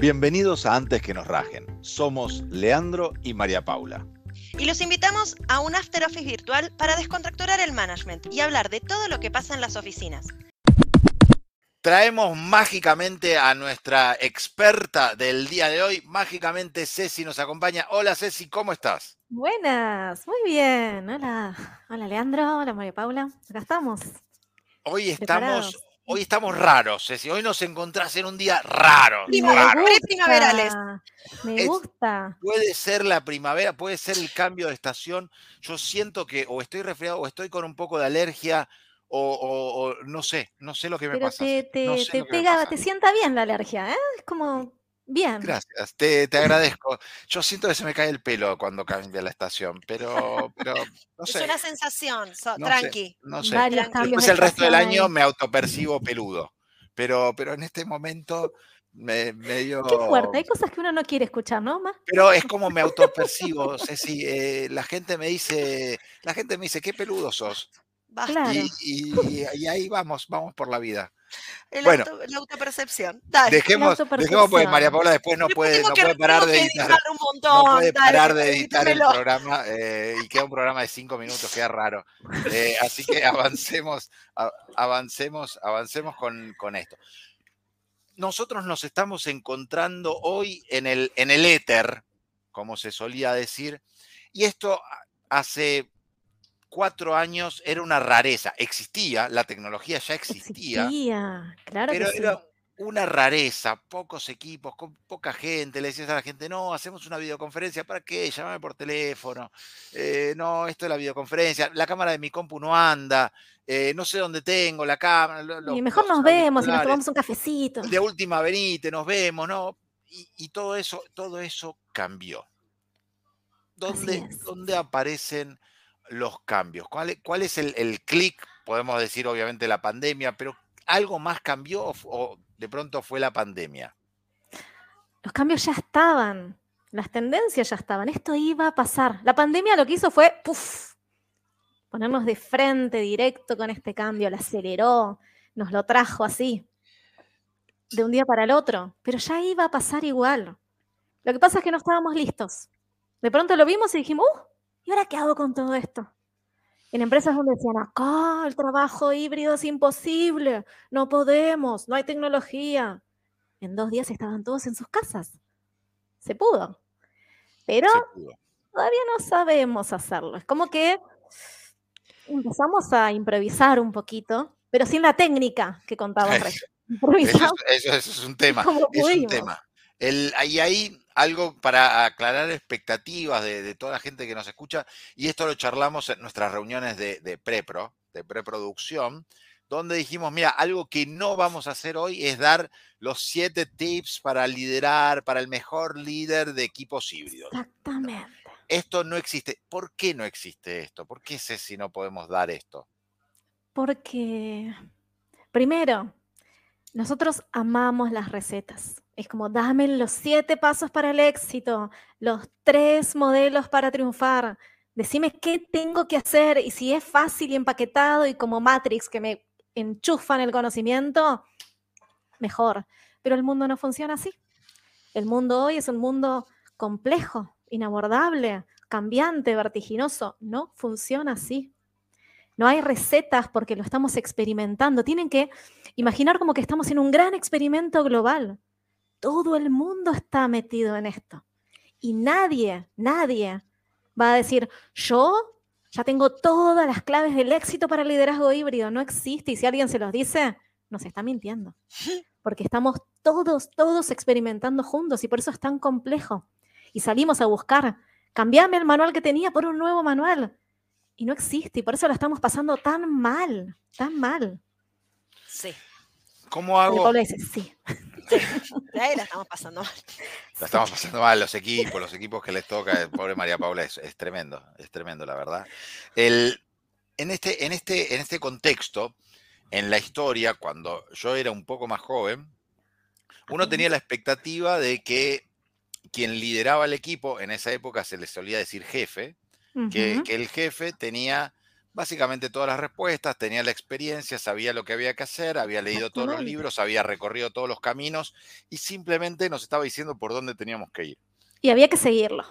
Bienvenidos a Antes que nos rajen. Somos Leandro y María Paula. Y los invitamos a un After Office virtual para descontracturar el management y hablar de todo lo que pasa en las oficinas. Traemos mágicamente a nuestra experta del día de hoy. Mágicamente Ceci nos acompaña. Hola Ceci, ¿cómo estás? Buenas, muy bien. Hola, hola Leandro, hola María Paula. Acá estamos. Hoy estamos, hoy estamos raros, Ceci. Hoy nos encontrás en un día raro. Me raro. gusta, primaverales. Me Es- gusta. Puede ser la primavera, puede ser el cambio de estación. Yo siento que o estoy resfriado o estoy con un poco de alergia o, o- o no sé, no sé lo que me Pero pasa. te, te, no sé te pega, pasa. te sienta bien la alergia, ¿eh? Es como bien. Gracias, te, te agradezco. Yo siento que se me cae el pelo cuando cambia la estación, pero, pero no Es sé. una sensación, so- no sé, tranqui. no sé. Varios Después de el resto del año me autopercibo peludo. Pero, pero en este momento me, medio. Qué fuerte, hay cosas que uno no quiere escuchar, ¿no? Ma? Pero es como me autopercibo, Ceci. eh, la gente me dice, la gente me dice, qué peludo sos. Basta. Claro. Y, y- y ahí vamos, vamos por la vida. El bueno. auto- la autopercepción. Dale. Dejemos, dejemos porque María Paula después no Después puede, no puede parar de editar. No puede dale, parar de editar el programa eh, y queda un programa de cinco minutos, queda raro. Eh, así que avancemos, avancemos, avancemos con, con esto. Nosotros nos estamos encontrando hoy en el, en el éter, como se solía decir, y esto hace cuatro años era una rareza. Existía, la tecnología ya existía, Existía, claro pero que sí. era una rareza, pocos equipos, con poca gente. Le decías a la gente, no, hacemos una videoconferencia, ¿para qué? Llámame por teléfono. Eh, no, esto es la videoconferencia. La cámara de mi compu no anda. eh, no sé dónde tengo la cámara. lo- Y mejor nos vemos y nos tomamos un cafecito. De última venite, nos vemos, ¿no? Y, y todo eso, todo eso cambió. ¿Dónde, es. dónde aparecen los cambios? ¿Cuál, es el, clic? Podemos decir, obviamente, la pandemia, pero ¿algo más cambió o, de pronto fue la pandemia? Los cambios ya estaban, las tendencias ya estaban, esto iba a pasar. La pandemia lo que hizo fue, ponernos de frente directo con este cambio, lo aceleró, nos lo trajo así, de un día para el otro, pero ya iba a pasar igual. Lo que pasa es que no estábamos listos. De pronto lo vimos y dijimos, uh, ¿y ahora qué hago con todo esto? En empresas donde decían, acá el trabajo híbrido es imposible, no podemos, no hay tecnología. En dos días estaban todos en sus casas. Se pudo. Pero Se pudo. todavía no sabemos hacerlo. Es como que empezamos a improvisar un poquito, pero sin la técnica que contaba. Eso, eso- eso es un tema. Es un tema. El, ahí algo para aclarar expectativas de, de toda la gente que nos escucha, y esto lo charlamos en nuestras reuniones de, de prepro, de preproducción, donde dijimos, mira, algo que no vamos a hacer hoy es dar los siete tips para liderar, para el mejor líder de equipos híbridos. Exactamente. Esto no existe. ¿Por qué no existe esto? ¿Por qué sé si no podemos dar esto? Porque, primero, nosotros amamos las recetas. Es como, dame los siete pasos para el éxito, los tres modelos para triunfar. Decime qué tengo que hacer y si es fácil y empaquetado y como Matrix que me enchufan el conocimiento, mejor. Pero el mundo no funciona así. El mundo hoy es un mundo complejo, inabordable, cambiante, vertiginoso. No funciona así. No hay recetas porque lo estamos experimentando. Tienen que imaginar como que estamos en un gran experimento global. Todo el mundo está metido en esto. Y nadie, nadie va a decir, yo ya tengo todas las claves del éxito para el liderazgo híbrido. No existe. Y si alguien se los dice, nos está mintiendo. Porque estamos todos, todos experimentando juntos y por eso es tan complejo. Y salimos a buscar, cambiame el manual que tenía por un nuevo manual. Y no existe. Y por eso la estamos pasando tan mal, tan mal. Sí. ¿Cómo hago? Pablo dice, sí. De ahí la estamos pasando mal. La estamos pasando mal, los equipos, los equipos que les toca, el pobre María Paula, es, es tremendo, es tremendo, la verdad. El, en, este, en, este, en este contexto, en la historia, cuando yo era un poco más joven, uno tenía la expectativa de que quien lideraba el equipo, en esa época se le solía decir jefe, que el jefe tenía básicamente todas las respuestas, tenía la experiencia, sabía lo que había que hacer, había leído todos los libros, había recorrido todos los caminos y simplemente nos estaba diciendo por dónde teníamos que ir. Y había que seguirlo.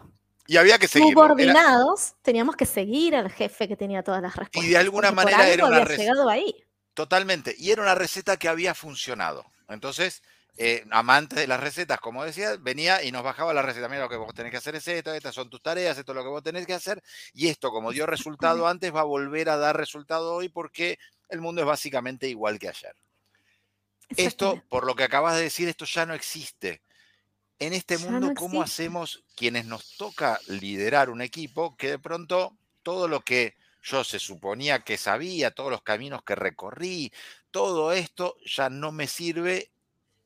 Y había que seguirlo. Era- Subordinados, teníamos que seguir al jefe que tenía todas las respuestas. alguna porque por manera era una había receta. llegado ahí. Totalmente. Y era una receta que había funcionado. Entonces, eh, amante de las recetas, como decía, venía y nos bajaba la receta. Mira, lo que vos tenés que hacer es esto, estas son tus tareas, esto es lo que vos tenés que hacer. Y esto, como dio resultado antes, va a volver a dar resultado hoy porque el mundo es básicamente igual que ayer. Esto, por lo que acabas de decir, esto ya no existe. En este Ya mundo, no ¿cómo hacemos quienes nos toca liderar un equipo que de pronto todo lo que yo se suponía que sabía, todos los caminos que recorrí, todo esto ya no me sirve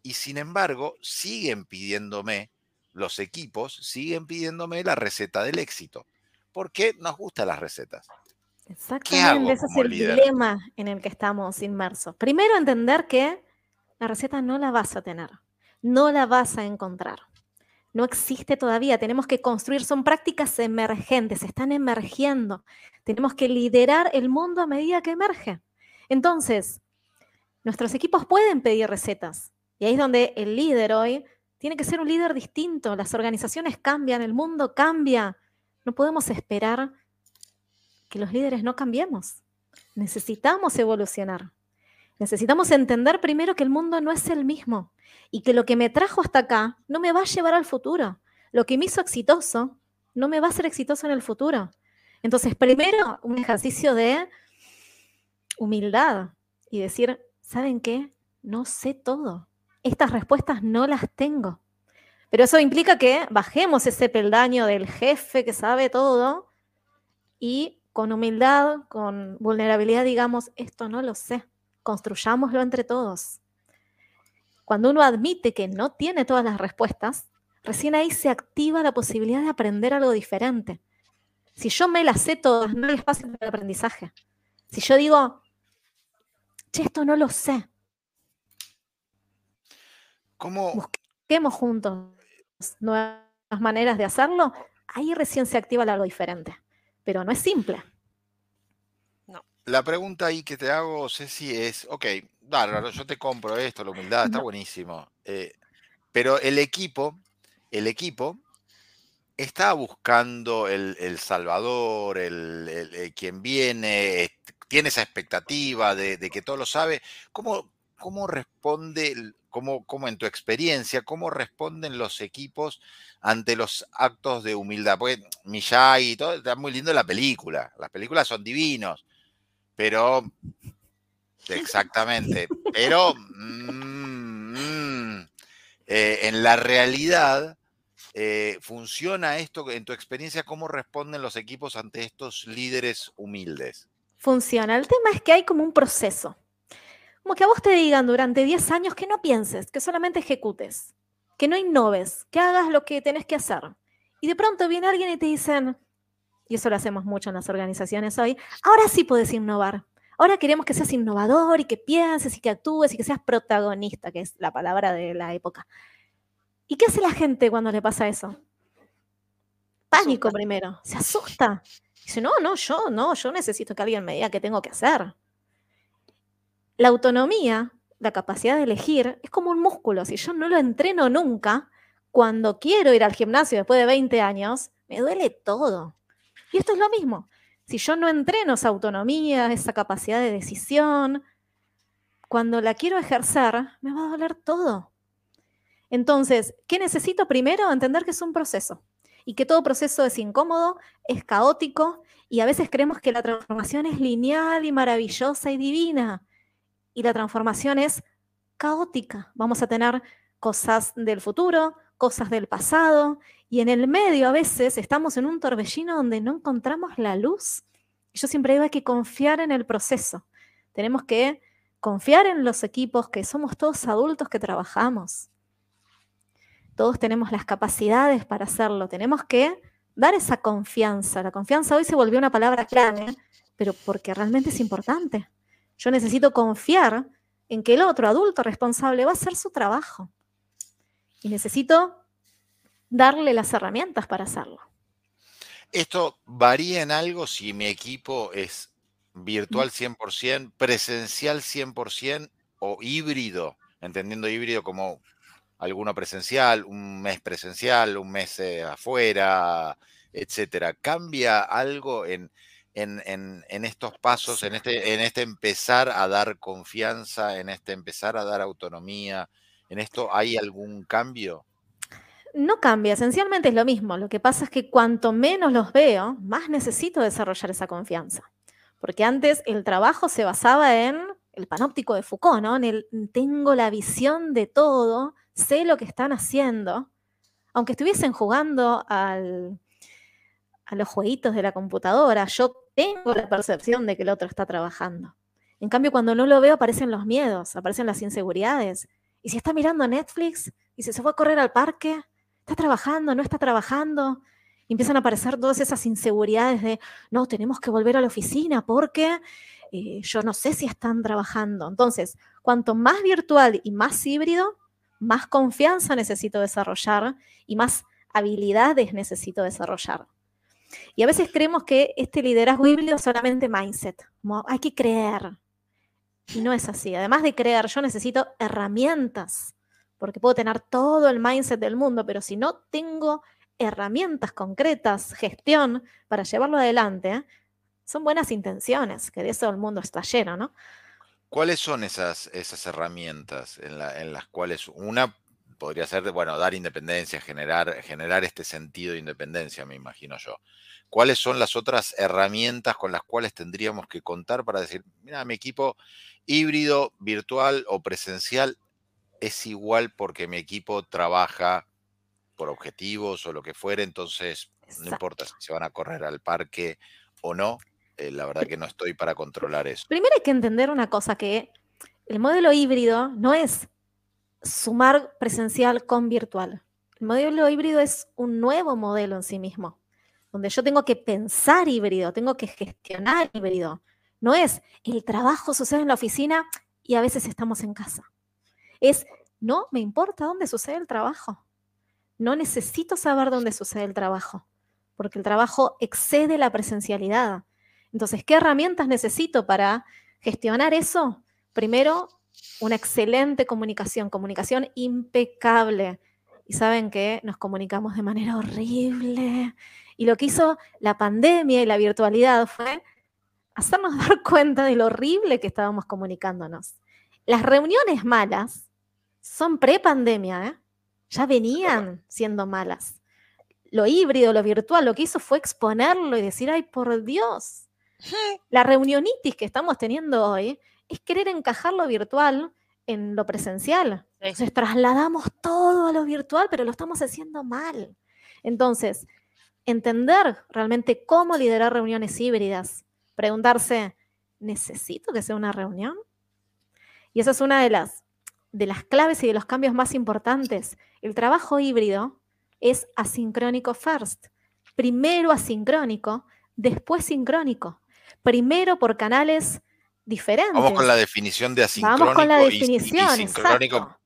y sin embargo siguen pidiéndome, los equipos siguen pidiéndome la receta del éxito? Porque nos gustan las recetas. Exactamente, ese es el líder? dilema en el que estamos inmersos. Primero, entender que la receta no la vas a tener, no la vas a encontrar. No existe todavía, tenemos que construir, son prácticas emergentes, están emergiendo. Tenemos que liderar el mundo a medida que emerge. Entonces, nuestros equipos pueden pedir recetas. Y ahí es donde el líder hoy tiene que ser un líder distinto. Las organizaciones cambian, el mundo cambia. No podemos esperar que los líderes no cambiemos. Necesitamos evolucionar. Necesitamos entender primero que el mundo no es el mismo y que lo que me trajo hasta acá no me va a llevar al futuro. Lo que me hizo exitoso no me va a ser exitoso en el futuro. Entonces, primero, un ejercicio de humildad y decir, ¿saben qué? No sé todo. Estas respuestas no las tengo. Pero eso implica que bajemos ese peldaño del jefe que sabe todo y con humildad, con vulnerabilidad, digamos, esto no lo sé, construyámoslo entre todos. Cuando uno admite que no tiene todas las respuestas, recién ahí se activa la posibilidad de aprender algo diferente. Si yo me las sé todas, no hay espacio para el aprendizaje. Si yo digo, che, esto no lo sé, ¿Cómo, busquemos juntos nuevas maneras de hacerlo, ahí recién se activa algo diferente. Pero no es simple. La pregunta ahí que te hago, Ceci, es, ok, bárbaro, yo te compro esto, la humildad, está No. buenísimo. eh, pero el equipo, el equipo está buscando el, el salvador, el, el- el quien viene, tiene esa expectativa de, de que todo lo sabe. ¿Cómo, cómo responde, cómo, cómo en tu experiencia, cómo responden los equipos ante los actos de humildad? Porque Miyagi y todo, está muy lindo la película, las películas son divinos. Pero, exactamente, pero mm, mm, eh, en la realidad, eh, ¿funciona esto en tu experiencia? ¿Cómo responden los equipos ante estos líderes humildes? Funciona. El tema es que hay como un proceso. Como que a vos te digan durante 10 años que no pienses, que solamente ejecutes, que no innoves, que hagas lo que tenés que hacer. Y de pronto viene alguien y te dicen, y eso lo hacemos mucho en las organizaciones hoy, ahora sí puedes innovar. Ahora queremos que seas innovador y que pienses y que actúes y que seas protagonista, que es la palabra de la época. ¿Y qué hace la gente cuando le pasa eso? Pánico primero, se asusta. Dice, no, no, yo no, yo necesito que alguien me diga qué tengo que hacer. La autonomía, la capacidad de elegir, es como un músculo. Si yo no lo entreno nunca, cuando quiero ir al gimnasio después de 20 años, me duele todo. Y esto es lo mismo. Si yo no entreno esa autonomía, esa capacidad de decisión, cuando la quiero ejercer, me va a doler todo. Entonces, ¿qué necesito primero? Entender que es un proceso y que todo proceso es incómodo, es caótico y a veces creemos que la transformación es lineal y maravillosa y divina. Y la transformación es caótica. Vamos a tener cosas del futuro, cosas del pasado y en el medio a veces estamos en un torbellino donde no encontramos la luz. Yo siempre digo hay que confiar en el proceso. Tenemos que confiar en los equipos, que somos todos adultos que trabajamos. Todos tenemos las capacidades para hacerlo. Tenemos que dar esa confianza. La confianza hoy se volvió una palabra clave, pero porque realmente es importante. Yo necesito confiar en que el otro adulto responsable va a hacer su trabajo. Y necesito darle las herramientas para hacerlo. ¿Esto varía en algo si mi equipo es virtual 100%, presencial 100% o híbrido, entendiendo híbrido como alguno presencial, un mes presencial, un mes eh, afuera, etcétera. ¿Cambia algo en, en, estos pasos, en este, en este empezar a dar confianza, en este empezar a dar autonomía? ¿En esto hay algún cambio? No cambia, esencialmente es lo mismo. Lo que pasa es que cuanto menos los veo, más necesito desarrollar esa confianza. Porque antes el trabajo se basaba en el panóptico de Foucault, ¿no? En el tengo la visión de todo, sé lo que están haciendo. Aunque estuviesen jugando al, a los jueguitos de la computadora, yo tengo la percepción de que el otro está trabajando. En cambio, cuando no lo veo, aparecen los miedos, aparecen las inseguridades. Y si está mirando Netflix, y si se fue a correr al parque, está trabajando, no está trabajando, y empiezan a aparecer todas esas inseguridades de, no, tenemos que volver a la oficina porque eh, yo no sé si están trabajando. Entonces, cuanto más virtual y más híbrido, más confianza necesito desarrollar y más habilidades necesito desarrollar. Y a veces creemos que este liderazgo híbrido es solamente mindset, hay que creer. Y no es así. Además de creer, yo necesito herramientas, porque puedo tener todo el mindset del mundo, pero si no tengo herramientas concretas, gestión, para llevarlo adelante, son buenas intenciones, que de eso el mundo está lleno, ¿no? ¿Cuáles son esas, esas herramientas en, en las cuales una podría ser, bueno, dar independencia, generar, generar este sentido de independencia, me imagino yo. ¿Cuáles son las otras herramientas con las cuales tendríamos que contar para decir, mira, mi equipo híbrido, virtual o presencial es igual porque mi equipo trabaja por objetivos o lo que fuere, entonces no importa si se van a correr al parque o no, eh, la verdad que no estoy para controlar eso. Primero hay que entender una cosa, que el modelo híbrido no es sumar presencial con virtual. El modelo híbrido es un nuevo modelo en sí mismo, donde yo tengo que pensar híbrido, tengo que gestionar híbrido. No es el trabajo sucede en la oficina y a veces estamos en casa. Es, no me importa dónde sucede el trabajo. No necesito saber dónde sucede el trabajo, porque el trabajo excede la presencialidad. Entonces, ¿qué herramientas necesito para gestionar eso? Primero, una excelente comunicación, comunicación impecable. Y saben que nos comunicamos de manera horrible. Y lo que hizo la pandemia y la virtualidad fue hacernos dar cuenta de lo horrible que estábamos comunicándonos. Las reuniones malas son pre-pandemia, ¿eh? ya venían siendo malas. Lo híbrido, lo virtual, lo que hizo fue exponerlo y decir, ay, por Dios, la reunionitis que estamos teniendo hoy es querer encajar lo virtual en lo presencial. Entonces trasladamos todo a lo virtual, pero lo estamos haciendo mal. Entonces, entender realmente cómo liderar reuniones híbridas, preguntarse, ¿necesito que sea una reunión? Y esa es una de las, de las claves y de los cambios más importantes. El trabajo híbrido es asincrónico first. Primero asincrónico, después sincrónico. Primero por canales diferentes. Vamos con la definición de asincrónico. Vamos con la definición, y, sincrónico.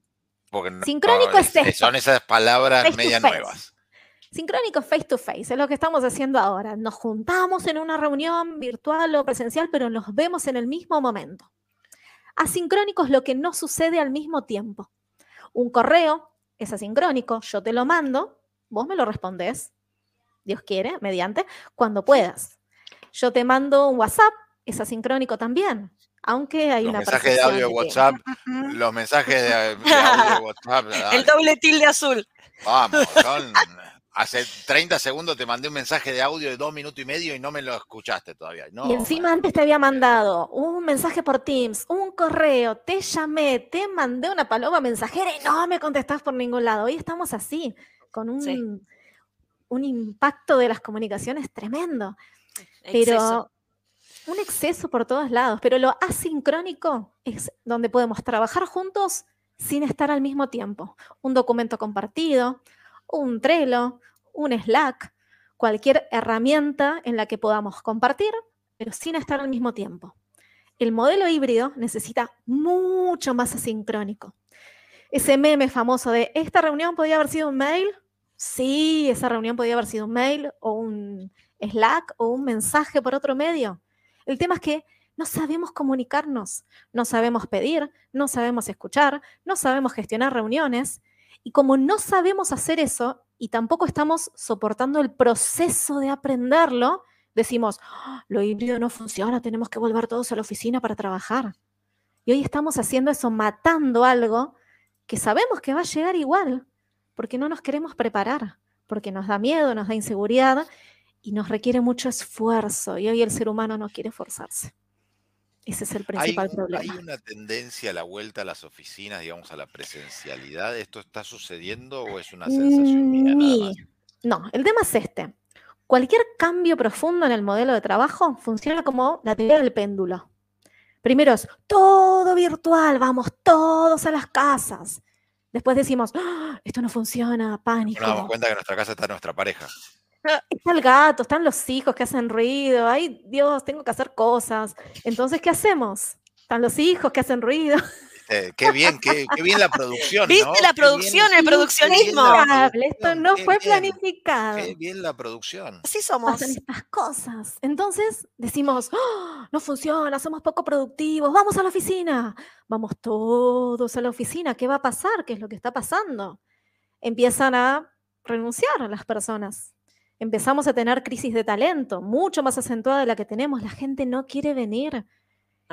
Porque sincrónico es, esto. Son esas palabras media nuevas. Sincrónico face to face, es lo que estamos haciendo ahora. Nos juntamos en una reunión virtual o presencial, pero nos vemos en el mismo momento. Asincrónico es lo que no sucede al mismo tiempo. Un correo es asincrónico, yo te lo mando, vos me lo respondes, Dios quiere, mediante, cuando puedas. Yo te mando un WhatsApp, es asincrónico también. Aunque hay los una mensajes de audio de WhatsApp, los mensajes de, audio de WhatsApp. El doble tilde azul. Vamos, hace 30 segundos te mandé un mensaje de audio de dos minutos y medio y no me lo escuchaste todavía. y encima antes te había mandado un mensaje por Teams, un correo, te llamé, te mandé una paloma mensajera y no me contestás por ningún lado. Hoy estamos así, con un, un impacto de las comunicaciones tremendo. Pero un exceso por todos lados, pero lo asincrónico es donde podemos trabajar juntos sin estar al mismo tiempo. Un documento compartido, un Trello, un Slack, cualquier herramienta en la que podamos compartir, pero sin estar al mismo tiempo. El modelo híbrido necesita mucho más asincrónico. Ese meme famoso de, ¿esta reunión podía haber sido un mail? Sí, esa reunión podía haber sido un mail o un Slack o un mensaje por otro medio. El tema es que no sabemos comunicarnos, no sabemos pedir, no sabemos escuchar, no sabemos gestionar reuniones. Y como no sabemos hacer eso y tampoco estamos soportando el proceso de aprenderlo, decimos, "Ah, lo híbrido no funciona, tenemos que volver todos a la oficina para trabajar. Y hoy estamos haciendo eso, matando algo que sabemos que va a llegar igual, porque no nos queremos preparar, porque nos da miedo, nos da inseguridad y nos requiere mucho esfuerzo. Y hoy el ser humano no quiere esforzarse. Ese es el ¿Hay, principal hay problema. una tendencia a la vuelta a las oficinas, digamos, a la presencialidad? ¿Esto está sucediendo o es una sensación mía nada más? No, el tema es este. Cualquier cambio profundo en el modelo de trabajo funciona como la teoría del péndulo. Primero es todo virtual, vamos todos a las casas. Después decimos, "Ah, esto no funciona, Nos damos pánico. cuenta que nuestra casa está nuestra pareja. Está el gato, están los hijos que hacen ruido. Ay, Dios, tengo que hacer cosas. Entonces, ¿qué hacemos? Están los hijos que hacen ruido. Eh, qué bien, qué, qué bien la producción, ¿Viste ¿no? la bien- producción, el produccionismo? Esto no qué fue bien, planificado. Qué bien la producción. Así somos. pasan estas cosas. Entonces decimos, "Ah, no funciona, somos poco productivos, vamos a la oficina. Vamos todos a la oficina. ¿Qué va a pasar? ¿Qué es lo que está pasando? Empiezan a renunciar a las personas. Empezamos a tener crisis de talento, mucho más acentuada de la que tenemos. La gente no quiere venir.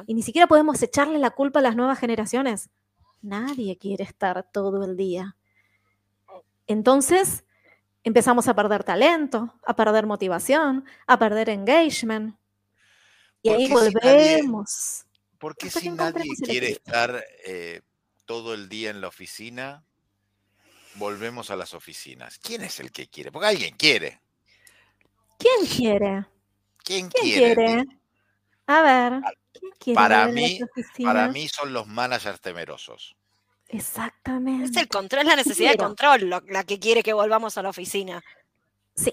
Y ni siquiera podemos echarle la culpa a las nuevas generaciones. Nadie quiere estar todo el día. Entonces, empezamos a perder talento, a perder motivación, a perder engagement. Y ¿Por ahí volvemos. ¿Por qué Hasta si nadie quiere estar eh, todo el día en la oficina? Volvemos a las oficinas. ¿Quién es el que quiere? Porque alguien quiere. ¿Quién quiere? ¿Quién, ¿Quién quiere? quiere? A ver, ¿quién quiere para mí- Para mí son los managers temerosos. Exactamente. Es el control, es la necesidad de control lo- la que quiere que volvamos a la oficina. Sí.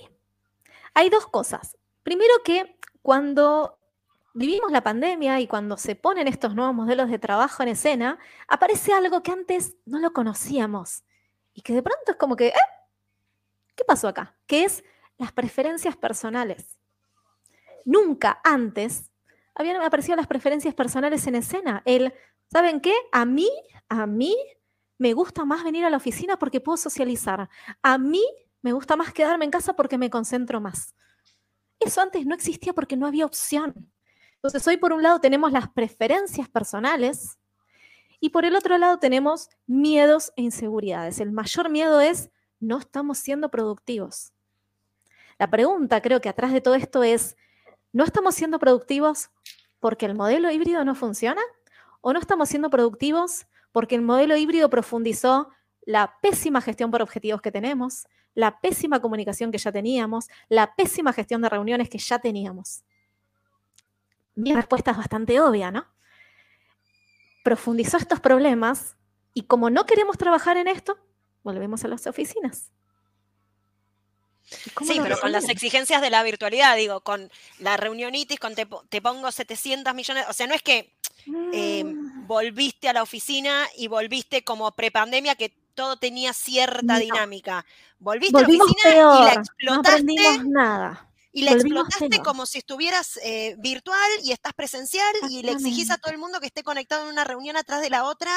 Hay dos cosas. Primero que cuando vivimos la pandemia y cuando se ponen estos nuevos modelos de trabajo en escena, aparece algo que antes no lo conocíamos y que de pronto es como que, ¿eh? ¿Qué pasó acá? Que es las preferencias personales. Nunca antes habían aparecido las preferencias personales en escena. El, ¿saben qué? A mí, a mí me gusta más venir a la oficina porque puedo socializar. A mí me gusta más quedarme en casa porque me concentro más. Eso antes no existía porque no había opción. Entonces hoy por un lado tenemos las preferencias personales y por el otro lado tenemos miedos e inseguridades. El mayor miedo es no estamos siendo productivos. La pregunta creo que atrás de todo esto es, ¿no estamos siendo productivos porque el modelo híbrido no funciona? ¿O no estamos siendo productivos porque el modelo híbrido profundizó la pésima gestión por objetivos que tenemos, la pésima comunicación que ya teníamos, la pésima gestión de reuniones que ya teníamos. Mi respuesta es bastante obvia, ¿no? Profundizó estos problemas y como no queremos trabajar en esto, volvemos a las oficinas. ¿Y cómo Sí, pero con las exigencias de la virtualidad, digo, con la reunionitis, con te, te pongo 700 millones, o sea, no es que eh, Mm, volviste a la oficina y volviste como prepandemia que todo tenía cierta No. dinámica. Volviste a la oficina y la no explotaste aprendimos nada. y la volvimos explotaste peor. como si estuvieras eh, virtual y estás presencial y le exigís a todo el mundo que esté conectado en una reunión atrás de la otra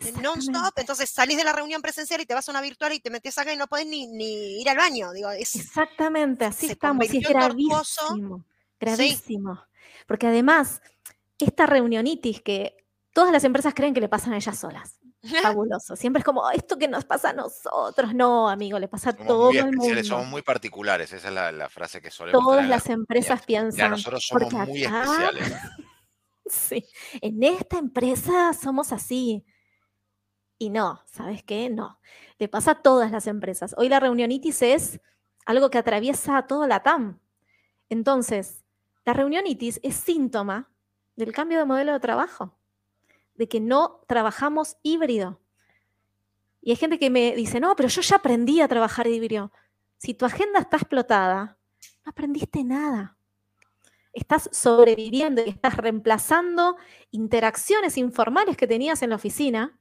non-stop, Exactamente. entonces salís de la reunión presencial y te vas a una virtual y te metes acá y no podés ni, ni ir al baño. Digo, es, Exactamente, así estamos. Y es tortuoso. gravísimo, gravísimo. Porque además, esta reunionitis que todas las empresas creen que le pasan a ellas solas. Fabuloso. Siempre es como, "Oh, esto que nos pasa a nosotros. No, amigo, le pasa a todo el mundo. somos muy particulares. Esa es la, la frase que solemos Todas las empresas Mira, piensan. nosotros somos porque muy acá- especiales. Sí, en esta empresa somos así. Y no, ¿sabes qué? No. Le pasa a todas las empresas. Hoy la reunionitis es algo que atraviesa a toda la TAM. Entonces, la reunionitis es síntoma del cambio de modelo de trabajo, de que no trabajamos híbrido. Y hay gente que me dice, no, pero yo ya aprendí a trabajar híbrido. Si tu agenda está explotada, no aprendiste nada estás sobreviviendo y estás reemplazando interacciones informales que tenías en la oficina,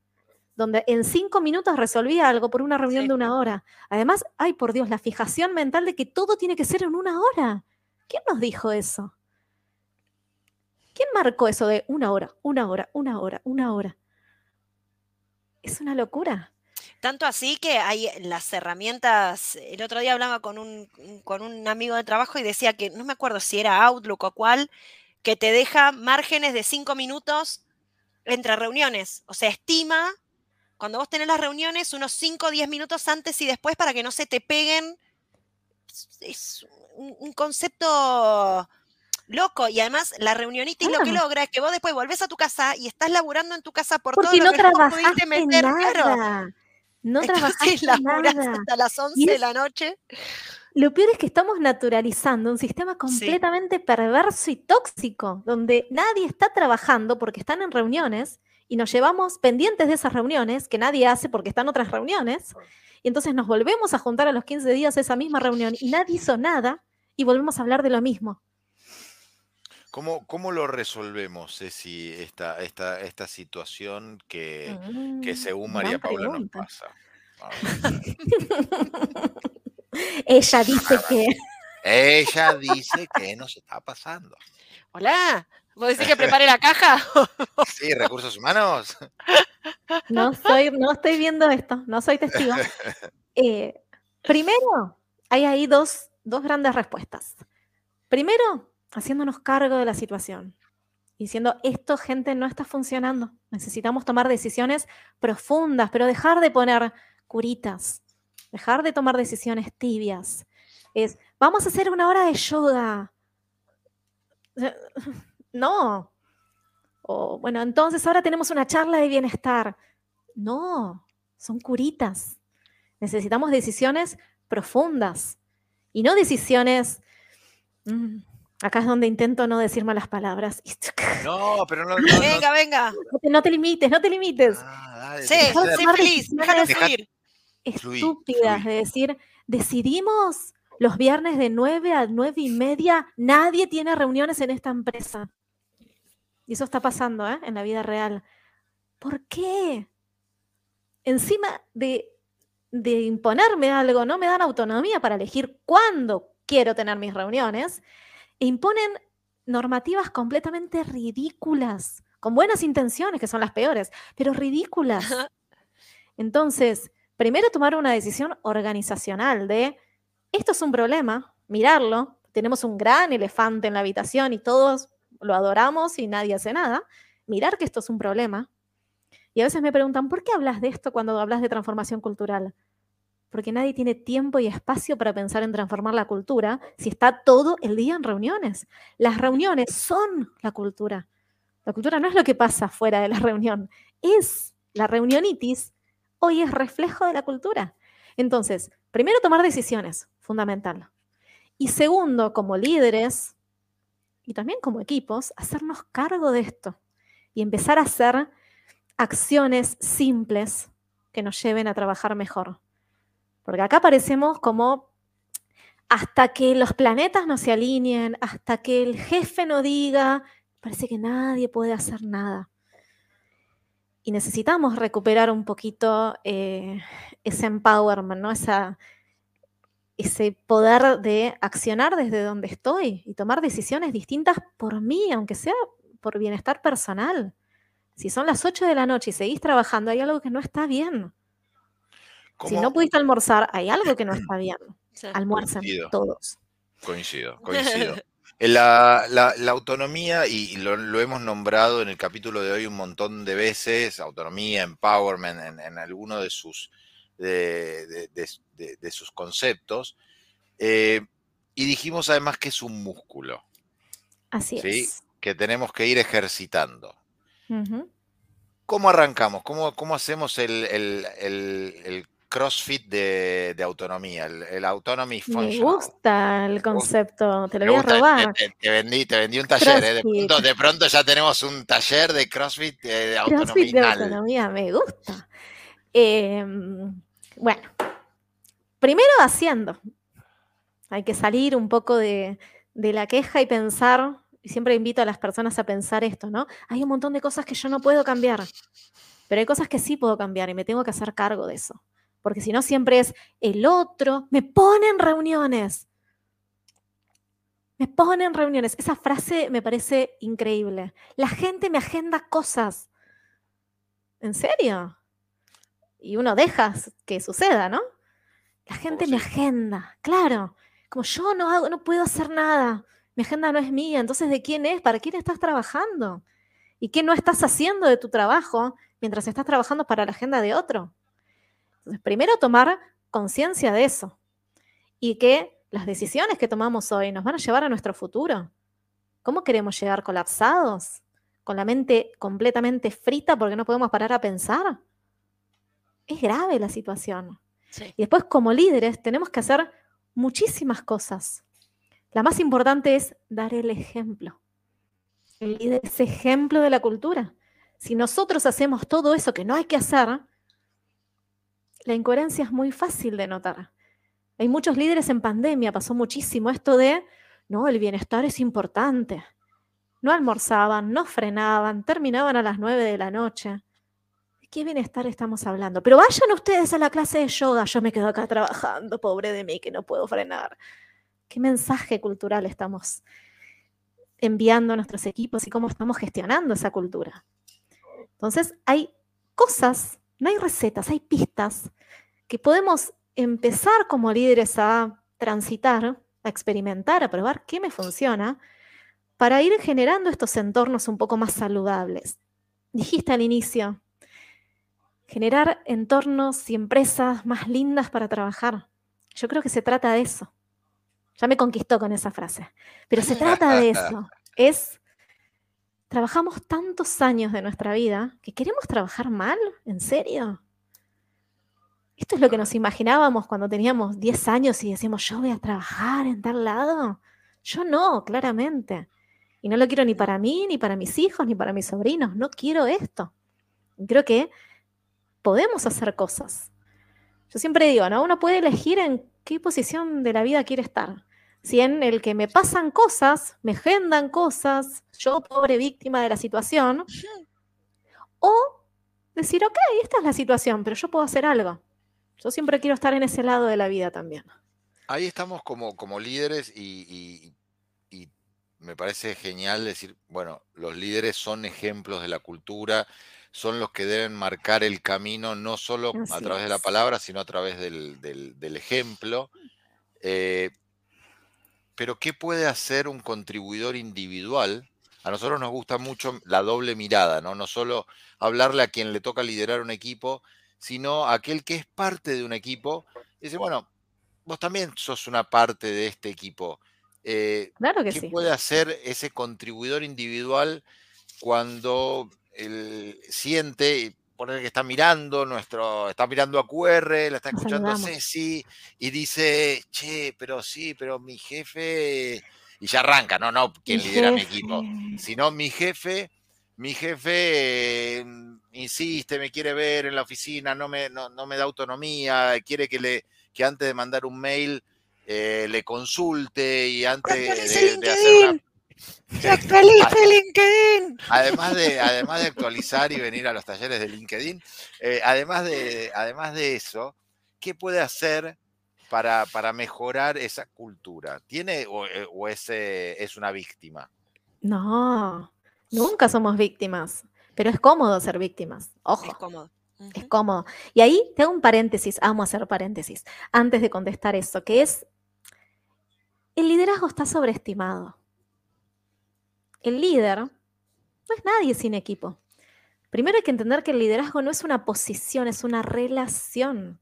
donde en cinco minutos resolvía algo por una reunión Sí. de una hora. Además, ay por Dios, la fijación mental de que todo tiene que ser en una hora. ¿Quién nos dijo eso? ¿Quién marcó eso de una hora, una hora, una hora, una hora? Es una locura. Tanto así que hay las herramientas, el otro día hablaba con un, con un amigo de trabajo y decía que, no me acuerdo si era Outlook o cuál, que te deja márgenes de cinco minutos entre reuniones. O sea, estima cuando vos tenés las reuniones unos 5 o 10 minutos antes y después para que no se te peguen. Es un concepto loco. Y además, la reunionitis lo que logra es que vos después volvés a tu casa y estás laburando en tu casa por todo lo no que no pudiste meter. Nada. Claro. No trabajaste nada. hasta las 11 de la noche. Lo peor es que estamos naturalizando un sistema completamente perverso y tóxico, donde nadie está trabajando porque están en reuniones y nos llevamos pendientes de esas reuniones que nadie hace porque están otras reuniones. Y entonces nos volvemos a juntar a los 15 días esa misma reunión y nadie hizo nada y volvemos a hablar de lo mismo. ¿Cómo, ¿Cómo, lo resolvemos, Ceci, esta, esta, esta situación que, que mm, según María Paula nos pasa? Ella dice que. Ella dice que nos está pasando. Hola, ¿vos decís que prepare la caja? sí, recursos humanos. No soy, no estoy viendo esto, no soy testigo. Eh, primero, hay ahí dos, dos grandes respuestas. Primero, haciéndonos cargo de la situación, diciendo, esto, gente, no está funcionando. Necesitamos tomar decisiones profundas, pero dejar de poner curitas, dejar de tomar decisiones tibias. Es, vamos a hacer una hora de yoga. No. O, bueno, entonces ahora tenemos una charla de bienestar. No, son curitas. Necesitamos decisiones profundas y no decisiones... Mm, Acá es donde intento no decir malas palabras. No, pero no. venga, venga. No te, limites, no te limites. Ah, sí, sí, please, déjalo fluir. Estúpidas de decir, decidimos los viernes de 9 a 9 y media, nadie tiene reuniones en esta empresa. Y eso está pasando ¿eh? en la vida real. ¿Por qué? Encima de, de imponerme algo, no me dan autonomía para elegir cuándo quiero tener mis reuniones e imponen normativas completamente ridículas, con buenas intenciones, que son las peores, pero ridículas. Entonces, primero tomar una decisión organizacional de, esto es un problema, mirarlo, tenemos un gran elefante en la habitación y todos lo adoramos y nadie hace nada, mirar que esto es un problema. Y a veces me preguntan, ¿por qué hablas de esto cuando hablas de transformación cultural? porque nadie tiene tiempo y espacio para pensar en transformar la cultura si está todo el día en reuniones. Las reuniones son la cultura. La cultura no es lo que pasa fuera de la reunión, es la reunionitis, hoy es reflejo de la cultura. Entonces, primero tomar decisiones, fundamental. Y segundo, como líderes y también como equipos, hacernos cargo de esto y empezar a hacer acciones simples que nos lleven a trabajar mejor. Porque acá parecemos como hasta que los planetas no se alineen, hasta que el jefe no diga, parece que nadie puede hacer nada. Y necesitamos recuperar un poquito eh, ese empowerment, ¿no? Esa, ese poder de accionar desde donde estoy y tomar decisiones distintas por mí, aunque sea por bienestar personal. Si son las 8 de la noche y seguís trabajando, hay algo que no está bien. Si no pudiste almorzar, hay algo que no está bien. Almuerzan todos. Coincido, coincido. La, autonomía, y lo, hemos nombrado en el capítulo de hoy un montón de veces, autonomía, empowerment, en, en alguno de sus, de, sus conceptos, eh, y dijimos además que es un músculo. Así es. Que tenemos que ir ejercitando. ¿Cómo arrancamos? ¿Cómo, cómo hacemos el, el CrossFit de, autonomía, el, Autonomy Function. Me gusta el concepto, te lo voy a robar. Te, vendí, te vendí un taller, ¿eh? de, pronto, ya tenemos un taller de CrossFit de, autonomía. CrossFit de autonomía, me gusta. Em, bueno, primero haciendo. Hay que salir un poco de, la queja y pensar, y siempre invito a las personas a pensar esto, ¿no? Hay un montón de cosas que yo no puedo cambiar, pero hay cosas que sí puedo cambiar y me tengo que hacer cargo de eso porque si no siempre es el otro, me ponen reuniones. Me ponen reuniones. Esa frase me parece increíble. La gente me agenda cosas. ¿En serio? Y uno deja que suceda, ¿no? La gente me agenda, claro. Como yo no hago, no puedo hacer nada. Mi agenda no es mía. Entonces, ¿de quién es? ¿Para quién estás trabajando? ¿Y qué no estás haciendo de tu trabajo mientras estás trabajando para la agenda de otro? Entonces, primero tomar conciencia de eso y que las decisiones que tomamos hoy nos van a llevar a nuestro futuro. ¿Cómo queremos llegar colapsados? ¿Con la mente completamente frita porque no podemos parar a pensar? Es grave la situación. Y después, como líderes, tenemos que hacer muchísimas cosas. La más importante es dar el ejemplo. El líder es ejemplo de la cultura. Si nosotros hacemos todo eso que no hay que hacer, la incoherencia es muy fácil de notar. Hay muchos líderes en pandemia, pasó muchísimo esto de, no, el bienestar es importante. No almorzaban, no frenaban, terminaban a las nueve de la noche. ¿De qué bienestar estamos hablando? Pero vayan ustedes a la clase de yoga, yo me quedo acá trabajando, pobre de mí, que no puedo frenar. ¿Qué mensaje cultural estamos enviando a nuestros equipos y cómo estamos gestionando esa cultura? Entonces, hay cosas, no hay recetas, hay pistas que podemos empezar como líderes a transitar, a experimentar, a probar qué me funciona, para ir generando estos entornos un poco más saludables. Dijiste al inicio, generar entornos y empresas más lindas para trabajar. Yo creo que se trata de eso. Ya me conquistó con esa frase. Pero se trata de eso. Es, trabajamos tantos años de nuestra vida que queremos trabajar mal, ¿en serio? ¿Esto es lo que nos imaginábamos cuando teníamos 10 años y decíamos, yo voy a trabajar en tal lado? Yo no, claramente. Y no lo quiero ni para mí, ni para mis hijos, ni para mis sobrinos. No quiero esto. creo que podemos hacer cosas. Yo siempre digo, ¿no? Uno puede elegir en qué posición de la vida quiere estar. Si en el que me pasan cosas, me agendan cosas, yo pobre víctima de la situación, o decir, ok, esta es la situación, pero yo puedo hacer algo. Yo siempre quiero estar en ese lado de la vida también. Ahí estamos como, como líderes y, me parece genial decir, bueno, los líderes son ejemplos de la cultura, son los que deben marcar el camino, no solo a través de la palabra, sino a través del, ejemplo. Eh, pero ¿qué puede hacer un contribuidor individual? A nosotros nos gusta mucho la doble mirada, ¿no? No solo hablarle a quien le toca liderar un equipo, sino aquel que es parte de un equipo. Dice, bueno, vos también sos una parte de este equipo. Eh, claro que ¿Qué puede hacer ese contribuidor individual cuando él siente, poner que está mirando nuestro, está mirando a QR, la está escuchando a Ceci y dice, che, pero sí, pero mi jefe, y ya arranca, no, no, quien lidera mi equipo, sino mi jefe, mi jefe insiste, me quiere ver en la oficina, no me, no, me da autonomía, quiere que, le, que antes de mandar un mail eh, le consulte y antes de, hacer una... LinkedIn! Además de, además de actualizar y venir a los talleres de LinkedIn, eh, además, de, además de eso, ¿qué puede hacer para, para mejorar esa cultura? ¿Tiene o, eh, o es, es una víctima? No, nunca somos víctimas. Pero es cómodo ser víctimas. Ojo. Es cómodo. Es cómodo. Y ahí tengo un paréntesis, amo hacer paréntesis, antes de contestar eso, que es, el liderazgo está sobreestimado. El líder no es nadie sin equipo. Primero hay que entender que el liderazgo no es una posición, es una relación.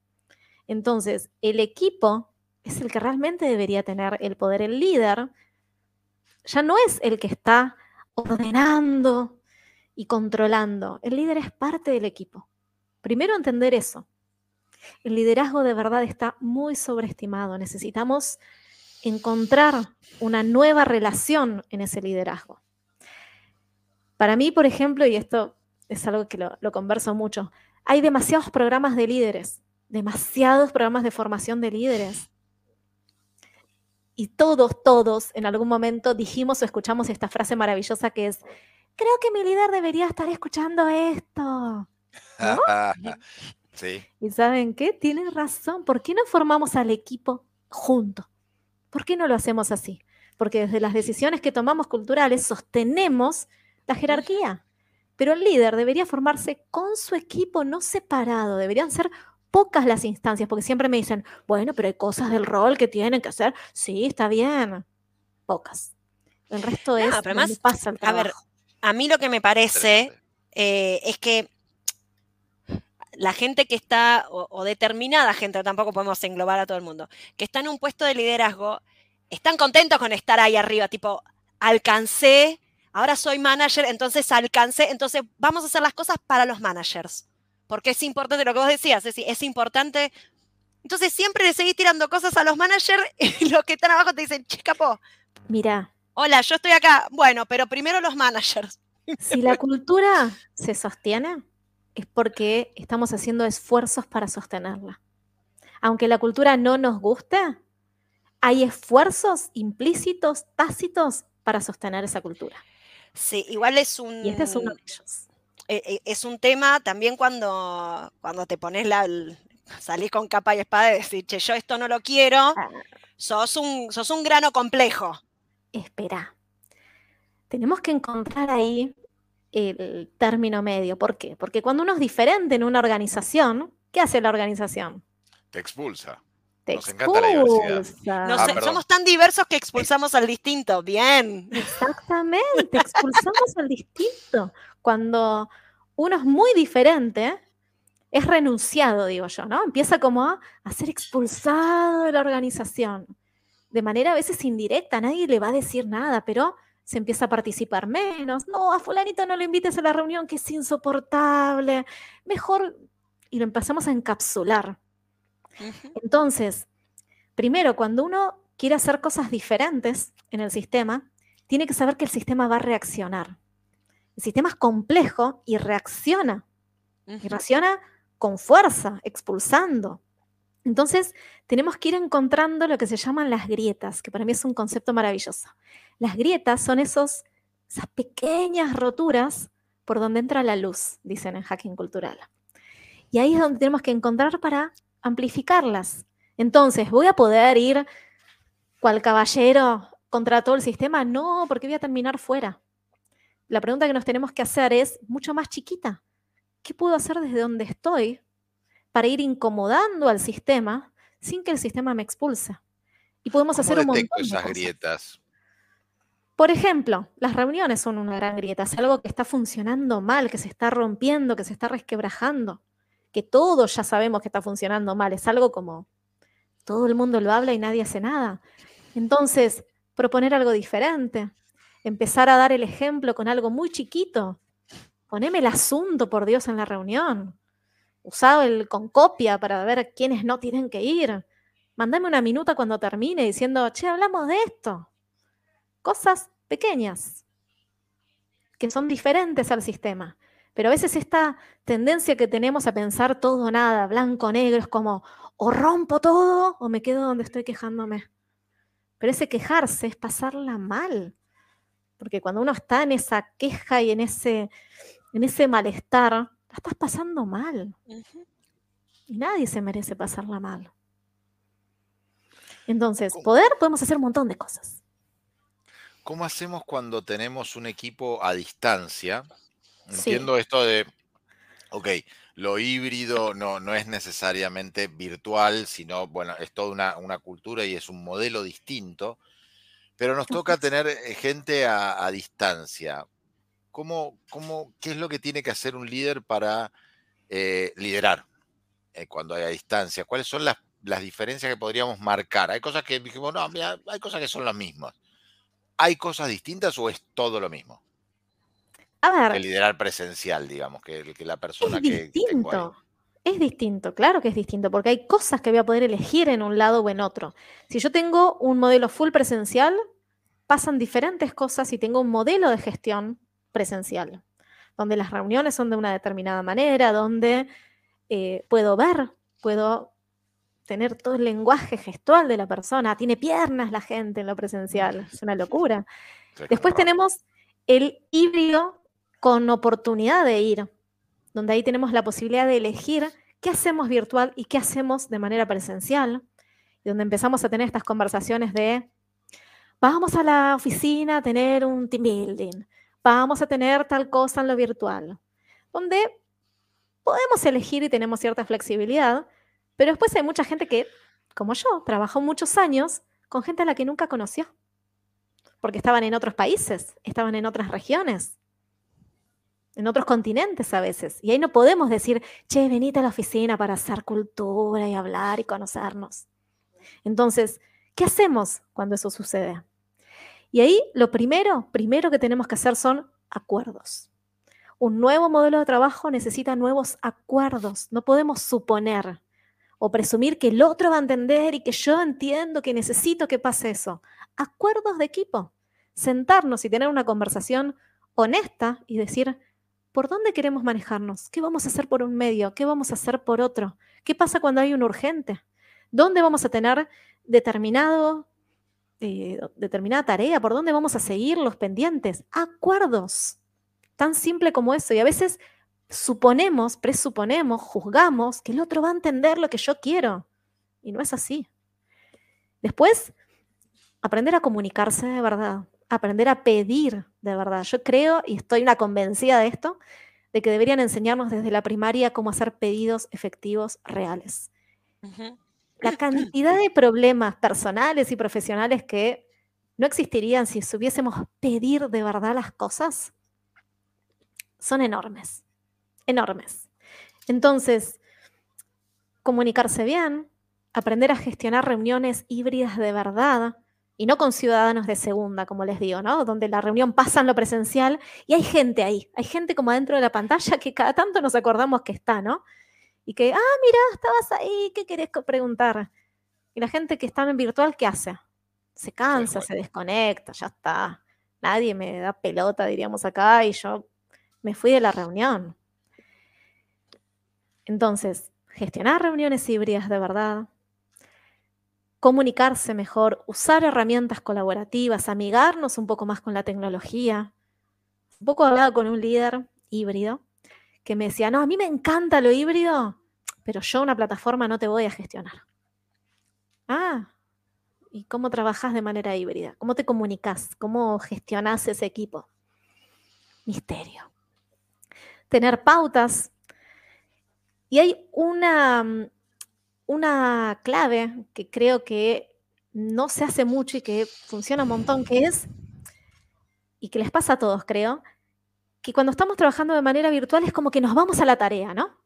Entonces, el equipo es el que realmente debería tener el poder. El líder ya no es el que está ordenando, y controlando. El líder es parte del equipo. Primero entender eso. El liderazgo de verdad está muy sobreestimado. Necesitamos encontrar una nueva relación en ese liderazgo. Para mí, por ejemplo, y esto es algo que lo, converso mucho, hay demasiados programas de líderes, demasiados programas de formación de líderes. Y todos, todos en algún momento dijimos o escuchamos esta frase maravillosa que es, creo que mi líder debería estar escuchando esto. sí. ¿Y saben qué? Tienen razón. ¿Por qué no formamos al equipo juntos? ¿Por qué no lo hacemos así? porque desde las decisiones que tomamos culturales sostenemos la jerarquía. Pero el líder debería formarse con su equipo, no separado. Deberían ser pocas las instancias, porque siempre me dicen, bueno, pero hay cosas del rol que tienen que hacer. Sí, está bien. Pocas. El resto es además, pasa el A ver, a mí lo que me parece eh, es que la gente que está, o, determinada gente, tampoco podemos englobar a todo el mundo, que está en un puesto de liderazgo, están contentos con estar ahí arriba, tipo, alcancé, ahora soy manager, entonces alcancé, entonces vamos a hacer las cosas para los managers, porque es importante lo que vos decías, es, es importante. Entonces siempre le seguís tirando cosas a los managers y los que están abajo te dicen, che, capo. Mira. Hola, yo estoy acá. Bueno, pero primero los managers. Si la cultura se sostiene, es porque estamos haciendo esfuerzos para sostenerla. Aunque la cultura no nos guste, hay esfuerzos implícitos, tácitos, para sostener esa cultura. Sí, igual es un... Y este es uno de ellos. E, e, es un tema también cuando, cuando te pones la... salís con capa y espada y decís, che, yo esto no lo quiero, ah. sos, un, sos un grano complejo. Espera. Tenemos que encontrar ahí el término medio. ¿Por qué? Porque cuando uno es diferente en una organización, ¿qué hace la organización? Te expulsa. Te Nos encanta la diversidad. Ah, somos tan diversos que expulsamos al distinto. Bien. Exactamente, expulsamos al distinto. Cuando uno es muy diferente, es renunciado, digo yo, ¿no? Empieza como a, a ser expulsado de la organización. De manera a veces indirecta, nadie le va a decir nada, pero se empieza a participar menos. No, a fulanito no lo invites a la reunión que es insoportable. Mejor, y lo empezamos a encapsular. Entonces, primero, cuando uno quiere hacer cosas diferentes en el sistema, tiene que saber que el sistema va a reaccionar. El sistema es complejo y reacciona. Y reacciona con fuerza, expulsando. Entonces, tenemos que ir encontrando lo que se llaman las grietas, que para mí es un concepto maravilloso. Las grietas son esos, esas pequeñas roturas por donde entra la luz, dicen en hacking cultural. Y ahí es donde tenemos que encontrar para amplificarlas. Entonces, ¿voy a poder ir cual caballero contra todo el sistema? No, porque voy a terminar fuera. La pregunta que nos tenemos que hacer es mucho más chiquita. ¿Qué puedo hacer desde donde estoy para ir incomodando al sistema sin que el sistema me expulse. Y podemos hacer un montón de esas grietas? Por ejemplo, las reuniones son una gran grieta, es algo que está funcionando mal, que se está rompiendo, que se está resquebrajando, que todos ya sabemos que está funcionando mal, es algo como todo el mundo lo habla y nadie hace nada. Entonces, proponer algo diferente, empezar a dar el ejemplo con algo muy chiquito, poneme el asunto, por Dios, en la reunión usado el con copia para ver quiénes no tienen que ir. Mandame una minuta cuando termine diciendo, che, hablamos de esto. Cosas pequeñas que son diferentes al sistema. Pero a veces esta tendencia que tenemos a pensar todo o nada, blanco, negro, es como o rompo todo o me quedo donde estoy quejándome. Pero ese quejarse es pasarla mal. Porque cuando uno está en esa queja y en ese, en ese malestar, la estás pasando mal. Y nadie se merece pasarla mal. Entonces, poder, podemos hacer un montón de cosas. ¿Cómo hacemos cuando tenemos un equipo a distancia? Entiendo esto de, ok, lo híbrido no, no es necesariamente virtual, sino, bueno, es toda una, una cultura y es un modelo distinto, pero nos toca tener eh, gente a distancia. ¿Cómo, cómo, ¿Qué es lo que tiene que hacer un líder para eh, liderar eh, cuando hay a distancia? ¿Cuáles son las, diferencias que podríamos marcar? Hay cosas que dijimos, no, hay cosas que son las mismas. ¿Hay cosas distintas o es todo lo mismo? A ver. El liderar presencial, digamos, que, que la persona es que. Distinto. Es distinto, claro que es distinto, porque hay cosas que voy a poder elegir en un lado o en otro. Si yo tengo un modelo full presencial, pasan diferentes cosas y tengo un modelo de gestión presencial, donde las reuniones son de una determinada manera, donde eh, puedo ver, puedo tener todo el lenguaje gestual de la persona, tiene piernas la gente en lo presencial, es una locura. Después tenemos el híbrido con oportunidad de ir, donde ahí tenemos la posibilidad de elegir qué hacemos virtual y qué hacemos de manera presencial, y donde empezamos a tener estas conversaciones de, vamos a la oficina a tener un team building, vamos a tener tal cosa en lo virtual, donde podemos elegir y tenemos cierta flexibilidad, pero después hay mucha gente que, como yo, trabajó muchos años con gente a la que nunca conoció, porque estaban en otros países, estaban en otras regiones, en otros continentes a veces. Y ahí no podemos decir, che, venite a la oficina para hacer cultura y hablar y conocernos. Entonces, ¿qué hacemos cuando eso sucede? Y ahí lo primero, primero que tenemos que hacer son acuerdos. Un nuevo modelo de trabajo necesita nuevos acuerdos. No podemos suponer o presumir que el otro va a entender y que yo entiendo que necesito que pase eso. Acuerdos de equipo. Sentarnos y tener una conversación honesta y decir, ¿por dónde queremos manejarnos? ¿Qué vamos a hacer por un medio? ¿Qué vamos a hacer por otro? ¿Qué pasa cuando hay un urgente? ¿Dónde vamos a tener determinado, eh, determinada tarea? ¿Por dónde vamos a seguir los pendientes? Acuerdos. Tan simple como eso. Y a veces suponemos, presuponemos, juzgamos que el otro va a entender lo que yo quiero. Y no es así. Después, aprender a comunicarse de verdad, aprender a pedir de verdad. Yo creo, y estoy una convencida de esto, de que deberían enseñarnos desde la primaria cómo hacer pedidos efectivos reales. La cantidad de problemas personales y profesionales que no existirían si supiésemos pedir de verdad las cosas son enormes enormes. Entonces, comunicarse bien, aprender a gestionar reuniones híbridas de verdad y no con ciudadanos de segunda, como les digo, ¿no? Donde la reunión pasa en lo presencial y hay gente ahí, hay gente como adentro de la pantalla que cada tanto nos acordamos que está, ¿no? Y que, ah, mira, estabas ahí, ¿qué querés preguntar? Y la gente que está en virtual, ¿qué hace? Se cansa, se desconecta, ya está. Nadie me da pelota, diríamos acá, y yo me fui de la reunión. Entonces, gestionar reuniones híbridas de verdad, comunicarse mejor, usar herramientas colaborativas, amigarnos un poco más con la tecnología. Un poco hablado con un líder híbrido que me decía, no, a mí me encanta lo híbrido, pero yo una plataforma no te voy a gestionar. Ah, ¿y cómo trabajas de manera híbrida? ¿Cómo te comunicas? ¿Cómo gestionas ese equipo? Misterio. Tener pautas y hay una, mm, una clave que creo que no se hace mucho y que funciona un montón, que es, y que les pasa a todos, creo, que cuando estamos trabajando de manera virtual es como que nos vamos a la tarea, ¿no?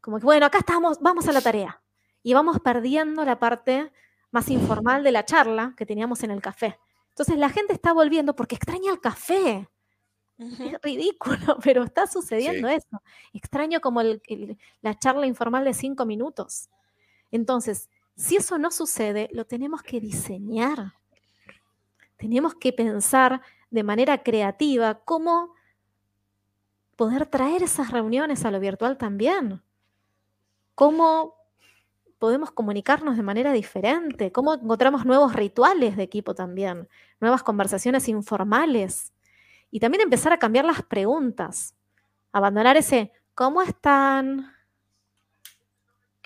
Como que, bueno, acá estamos, vamos a la tarea. Y vamos perdiendo la parte más informal de la charla que teníamos en el café. Entonces la gente está volviendo porque extraña el café. Es ridículo, pero está sucediendo eso. Extraño como la charla informal de cinco minutos. Entonces, si eso no sucede, lo tenemos que diseñar. Tenemos que pensar de manera creativa cómo poder traer esas reuniones a lo virtual también. Cómo podemos comunicarnos de manera diferente, cómo encontramos nuevos rituales de equipo también, nuevas conversaciones informales. Y también empezar a cambiar las preguntas. Abandonar ese, ¿cómo están?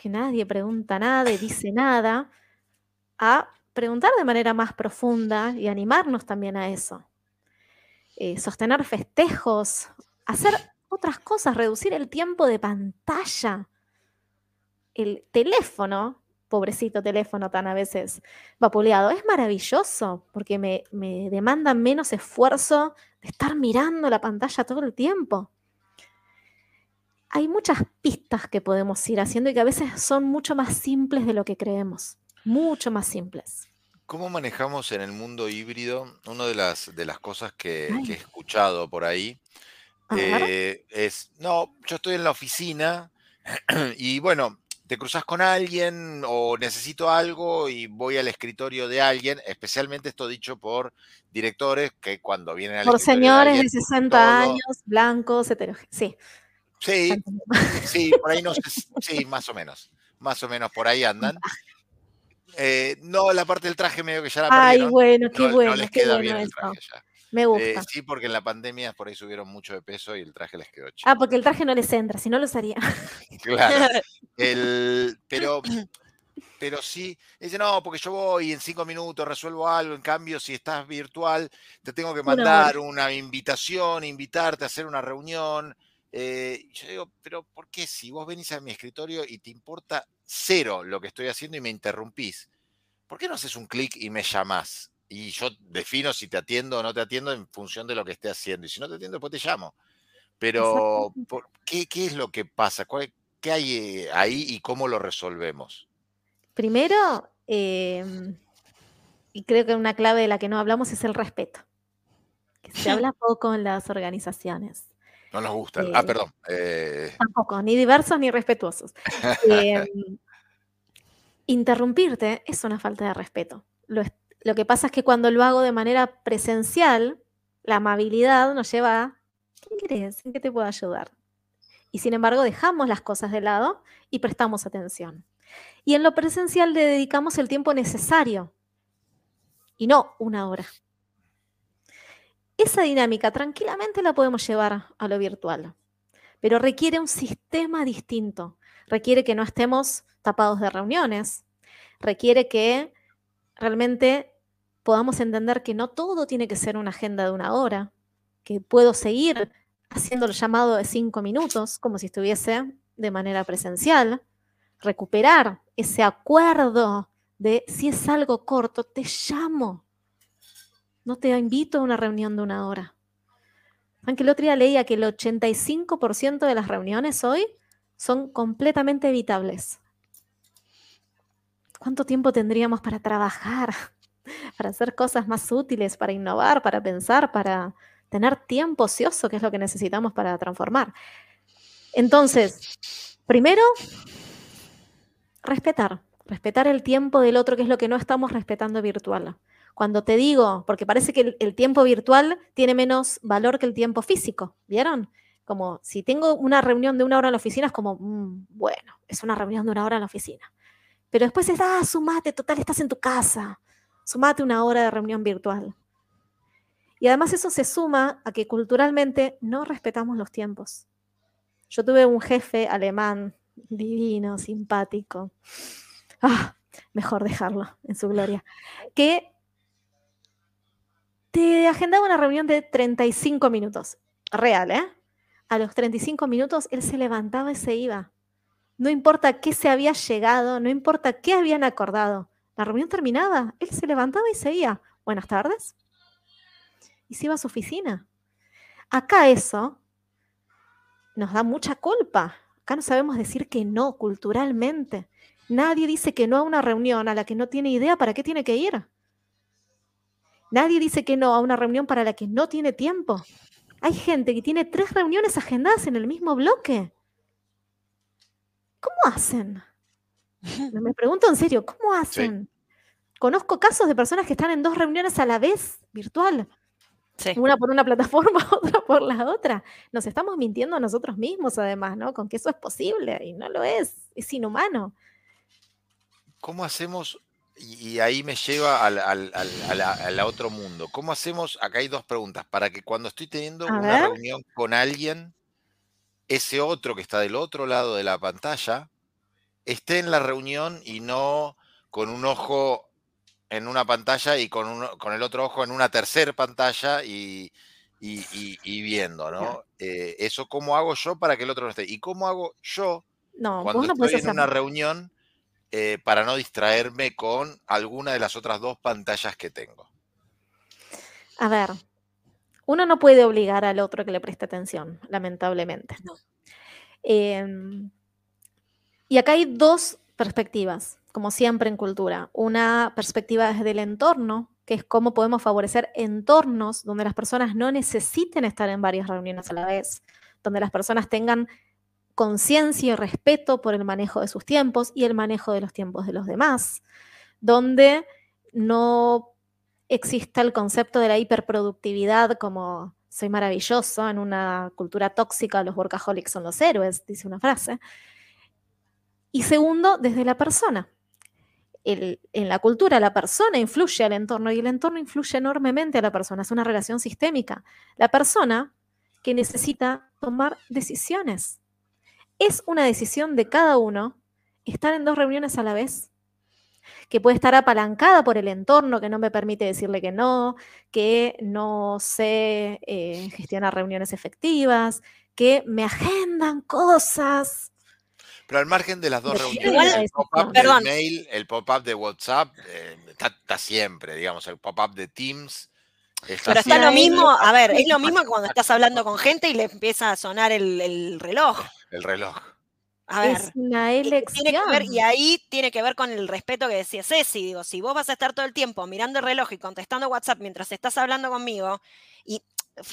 Que nadie pregunta nada y dice nada. A preguntar de manera más profunda y animarnos también a eso. Eh, sostener festejos, hacer otras cosas, reducir el tiempo de pantalla. El teléfono pobrecito teléfono tan a veces vapuleado. Es maravilloso porque me, me demanda menos esfuerzo de estar mirando la pantalla todo el tiempo. Hay muchas pistas que podemos ir haciendo y que a veces son mucho más simples de lo que creemos. Mucho más simples. ¿Cómo manejamos en el mundo híbrido? Una de las, de las cosas que, he escuchado por ahí eh, es, no, yo estoy en la oficina y bueno, te cruzas con alguien o necesito algo y voy al escritorio de alguien, especialmente esto dicho por directores que cuando vienen al Por señores de, 60 años, blancos, heterogéneos. Sí. Sí, sí, por ahí no sé, sí, más o menos. Más o menos por ahí andan. Eh, no, la parte del traje medio que ya la perdieron. Ay, bueno, qué bueno, qué bueno eso. Me eh, gusta. sí, porque en la pandemia por ahí subieron mucho de peso y el traje les quedó chico. Ah, porque el traje no les entra, si no lo usaría. claro. pero pero sí, dice, no, porque yo voy y en cinco minutos resuelvo algo, en cambio, si estás virtual, te tengo que mandar una invitación, invitarte a hacer una reunión. Eh, yo digo, pero ¿por qué si vos venís a mi escritorio y te importa cero lo que estoy haciendo y me interrumpís? ¿Por qué no haces un clic y me llamás? Y yo defino si te atiendo o no te atiendo en función de lo que esté haciendo. Y si no te atiendo, después te llamo. Pero, ¿qué, ¿qué, es lo que pasa? ¿Qué hay eh, ahí y cómo lo resolvemos? Primero, em, y creo que una clave de la que no hablamos es el respeto, que se habla poco en las organizaciones. No nos gusta. ah, eh, perdón. Eh. Tampoco, ni diversos ni respetuosos. Em, interrumpirte es una falta de respeto. Lo, lo, que pasa es que cuando lo hago de manera presencial, la amabilidad nos lleva a, ¿qué crees? ¿En qué te puedo ayudar? Y sin embargo, dejamos las cosas de lado y prestamos atención. Y en lo presencial le dedicamos el tiempo necesario y no una hora. Esa dinámica tranquilamente la podemos llevar a lo virtual, pero requiere un sistema distinto. Requiere que no estemos tapados de reuniones, requiere que realmente podamos entender que no todo tiene que ser una agenda de una hora, que puedo seguir haciendo el llamado de cinco minutos como si estuviese de manera presencial, recuperar ese acuerdo de si es algo corto, te llamo. No te invito a una reunión de una hora. Aunque el otro día leía que el 85% de las reuniones hoy son completamente evitables. ¿Cuánto tiempo tendríamos para trabajar, para hacer cosas más útiles, para innovar, para pensar, para tener tiempo ocioso, que es lo que necesitamos para transformar? Entonces, primero, respetar, respetar el tiempo del otro, que es lo que no estamos respetando virtual. Cuando te digo, porque parece que el, tiempo virtual tiene menos valor que el tiempo físico, ¿vieron? Como si tengo una reunión de una hora en la oficina, es como, mm, bueno, es una reunión de una hora en la oficina. Pero después es, ah, sumate, total, estás en tu casa, sumate una hora de reunión virtual. Y además eso se suma a que culturalmente no respetamos los tiempos. Yo tuve un jefe alemán divino, simpático. Ah, mejor dejarlo en su gloria. Que te agendaba una reunión de 35 minutos. Real, ¿eh? A los 35 minutos él se levantaba y se iba. No importa qué se había llegado, no importa qué habían acordado. La reunión terminaba, él se levantaba y se iba. Buenas tardes. Y se iba a su oficina. Acá eso nos da mucha culpa. Acá no sabemos decir que no culturalmente. Nadie dice que no a una reunión a la que no tiene idea para qué tiene que ir. Nadie dice que no a una reunión para la que no tiene tiempo. Hay gente que tiene tres reuniones agendadas en el mismo bloque. ¿Cómo hacen? Me pregunto en serio, ¿cómo hacen? Conozco casos de personas que están en dos reuniones a la vez, virtual. Una por una plataforma, otra por la otra. Nos estamos mintiendo a nosotros mismos, además, ¿no? Con que eso es posible y no lo es, es inhumano. ¿Cómo hacemos? Y ahí me lleva al, otro mundo. ¿Cómo hacemos? Acá hay dos preguntas. Para que cuando estoy teniendo una reunión con alguien, ese otro que está del otro lado de la pantalla esté en la reunión y no con un ojo en una pantalla y con, con el otro ojo en una tercera pantalla y, viendo, ¿no? Eh, eso, ¿cómo hago yo para que el otro no esté? ¿Y cómo hago yo cuando estoy en una reunión eh, para no distraerme con alguna de las otras dos pantallas que tengo? A ver, uno no puede obligar al otro que le preste atención, lamentablemente. Em, y acá hay dos perspectivas como siempre en cultura. Una perspectiva desde el entorno, que es cómo podemos favorecer entornos donde las personas no necesiten estar en varias reuniones a la vez, donde las personas tengan conciencia y respeto por el manejo de sus tiempos y el manejo de los tiempos de los demás, donde no exista el concepto de la hiperproductividad como soy maravilloso, en una cultura tóxica los workaholics son los héroes, dice una frase. Y segundo, desde la persona, en la cultura la persona influye al entorno y el entorno influye enormemente a la persona. Es una relación sistémica. La persona que necesita tomar decisiones. Es una decisión de cada uno estar en dos reuniones a la vez que puede estar apalancada por el entorno, que no me permite decirle que no, que no sé eh, gestionar reuniones efectivas, que me agendan cosas. Pero al margen de las dos reuniones, el pop-up del mail, el pop-up de WhatsApp, eh, está, siempre, digamos, el pop-up de Teams. Pero está lo mismo, a ver, es lo mismo que cuando estás hablando con gente y le empieza a sonar el reloj. El reloj. A ver, es una elección. y ahí tiene que ver con el respeto que decía Ceci. Digo, si vos vas a estar todo el tiempo mirando el reloj y contestando WhatsApp mientras estás hablando conmigo, y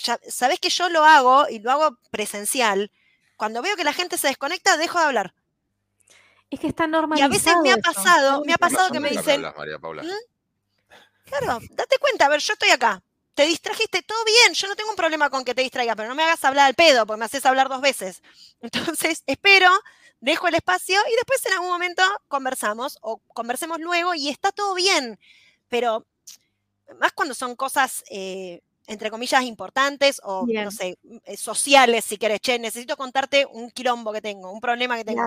ya, sabés que yo lo hago y lo hago presencial, cuando veo que la gente se desconecta, dejo de hablar. Es que está normalizado. Y a veces me ha pasado, me ha pasado que me dicen. María Paula. ¿Mm? Claro, date cuenta, a ver, yo estoy acá. Te distrajiste, todo bien, yo no tengo un problema con que te distraiga, pero no me hagas hablar al pedo, porque me haces hablar dos veces. Entonces, espero dejo el espacio y después en algún momento conversamos o conversemos luego y está todo bien. Pero más cuando son cosas, eh, entre comillas, importantes o, no sé, eh, sociales, si querés, che, necesito contarte un quilombo que tengo, un problema que tengo.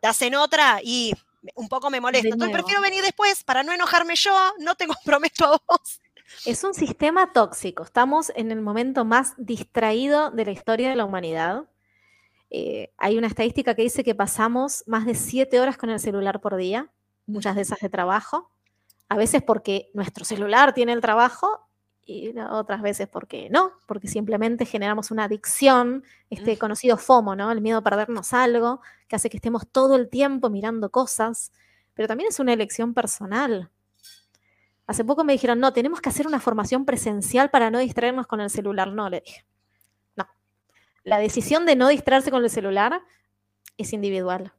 Te hacen otra y un poco me molesta. Entonces prefiero venir después para no enojarme yo, no te comprometo a vos. Es un sistema tóxico. Estamos en el momento más distraído de la historia de la humanidad. Eh, hay una estadística que dice que pasamos más de siete horas con el celular por día, muchas de esas de trabajo, a veces porque nuestro celular tiene el trabajo y otras veces porque no, porque simplemente generamos una adicción, este conocido FOMO, ¿no? El miedo a perdernos algo, que hace que estemos todo el tiempo mirando cosas, pero también es una elección personal. Hace poco me dijeron, no, tenemos que hacer una formación presencial para no distraernos con el celular. No, le dije, la decisión de no distraerse con el celular es individual.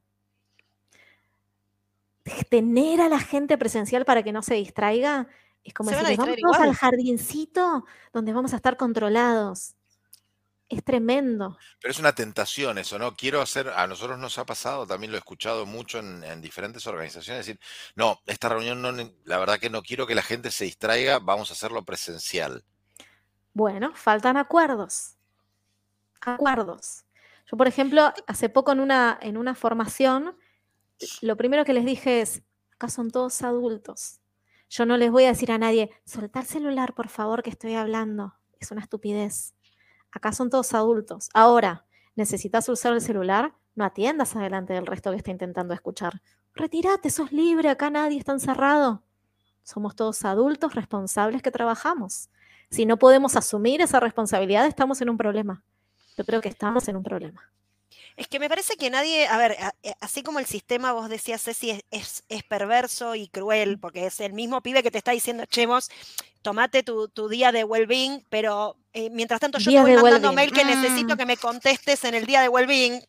Tener a la gente presencial para que no se distraiga es como decir, vamos al jardincito donde vamos a estar controlados. Es tremendo. Pero es una tentación eso, ¿no? Quiero hacer, a nosotros nos ha pasado, también lo he escuchado mucho en, diferentes organizaciones, decir, no, esta reunión no, la verdad que no quiero que la gente se distraiga, vamos a hacerlo presencial. Bueno, faltan acuerdos acuerdos. Yo, por ejemplo, hace poco en una, en una formación, lo primero que les dije es, acá son todos adultos. Yo no les voy a decir a nadie, soltar celular, por favor, que estoy hablando. Es una estupidez. Acá son todos adultos. Ahora, necesitas usar el celular, no atiendas adelante del resto que está intentando escuchar. Retírate, sos libre, acá nadie está encerrado. Somos todos adultos responsables que trabajamos. Si no podemos asumir esa responsabilidad, estamos en un problema yo creo que estamos en un problema. Es que me parece que nadie, a ver, eh, así como el sistema, vos decías, Ceci, es, es, perverso y cruel, porque es el mismo pibe que te está diciendo, chemos, tomate tu, día de well-being, pero eh, mientras tanto yo te voy mandando mail que necesito mm. que me contestes en el día de well-being.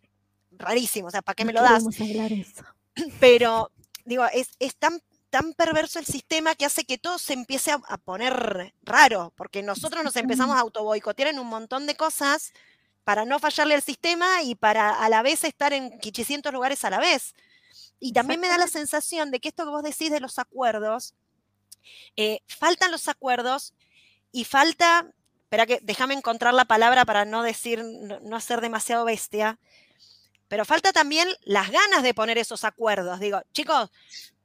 Rarísimo, o sea, ¿para qué me lo das? Pero, digo, es, es tan tan perverso el sistema que hace que todo se empiece a, a poner raro, porque nosotros nos empezamos a autoboicotear en un montón de cosas para no fallarle al sistema y para a la vez estar en 800 lugares a la vez. Y también me da la sensación de que esto que vos decís de los acuerdos, eh, faltan los acuerdos y falta, espera que déjame encontrar la palabra para no decir, no, no hacer demasiado bestia, pero falta también las ganas de poner esos acuerdos. Digo, chicos,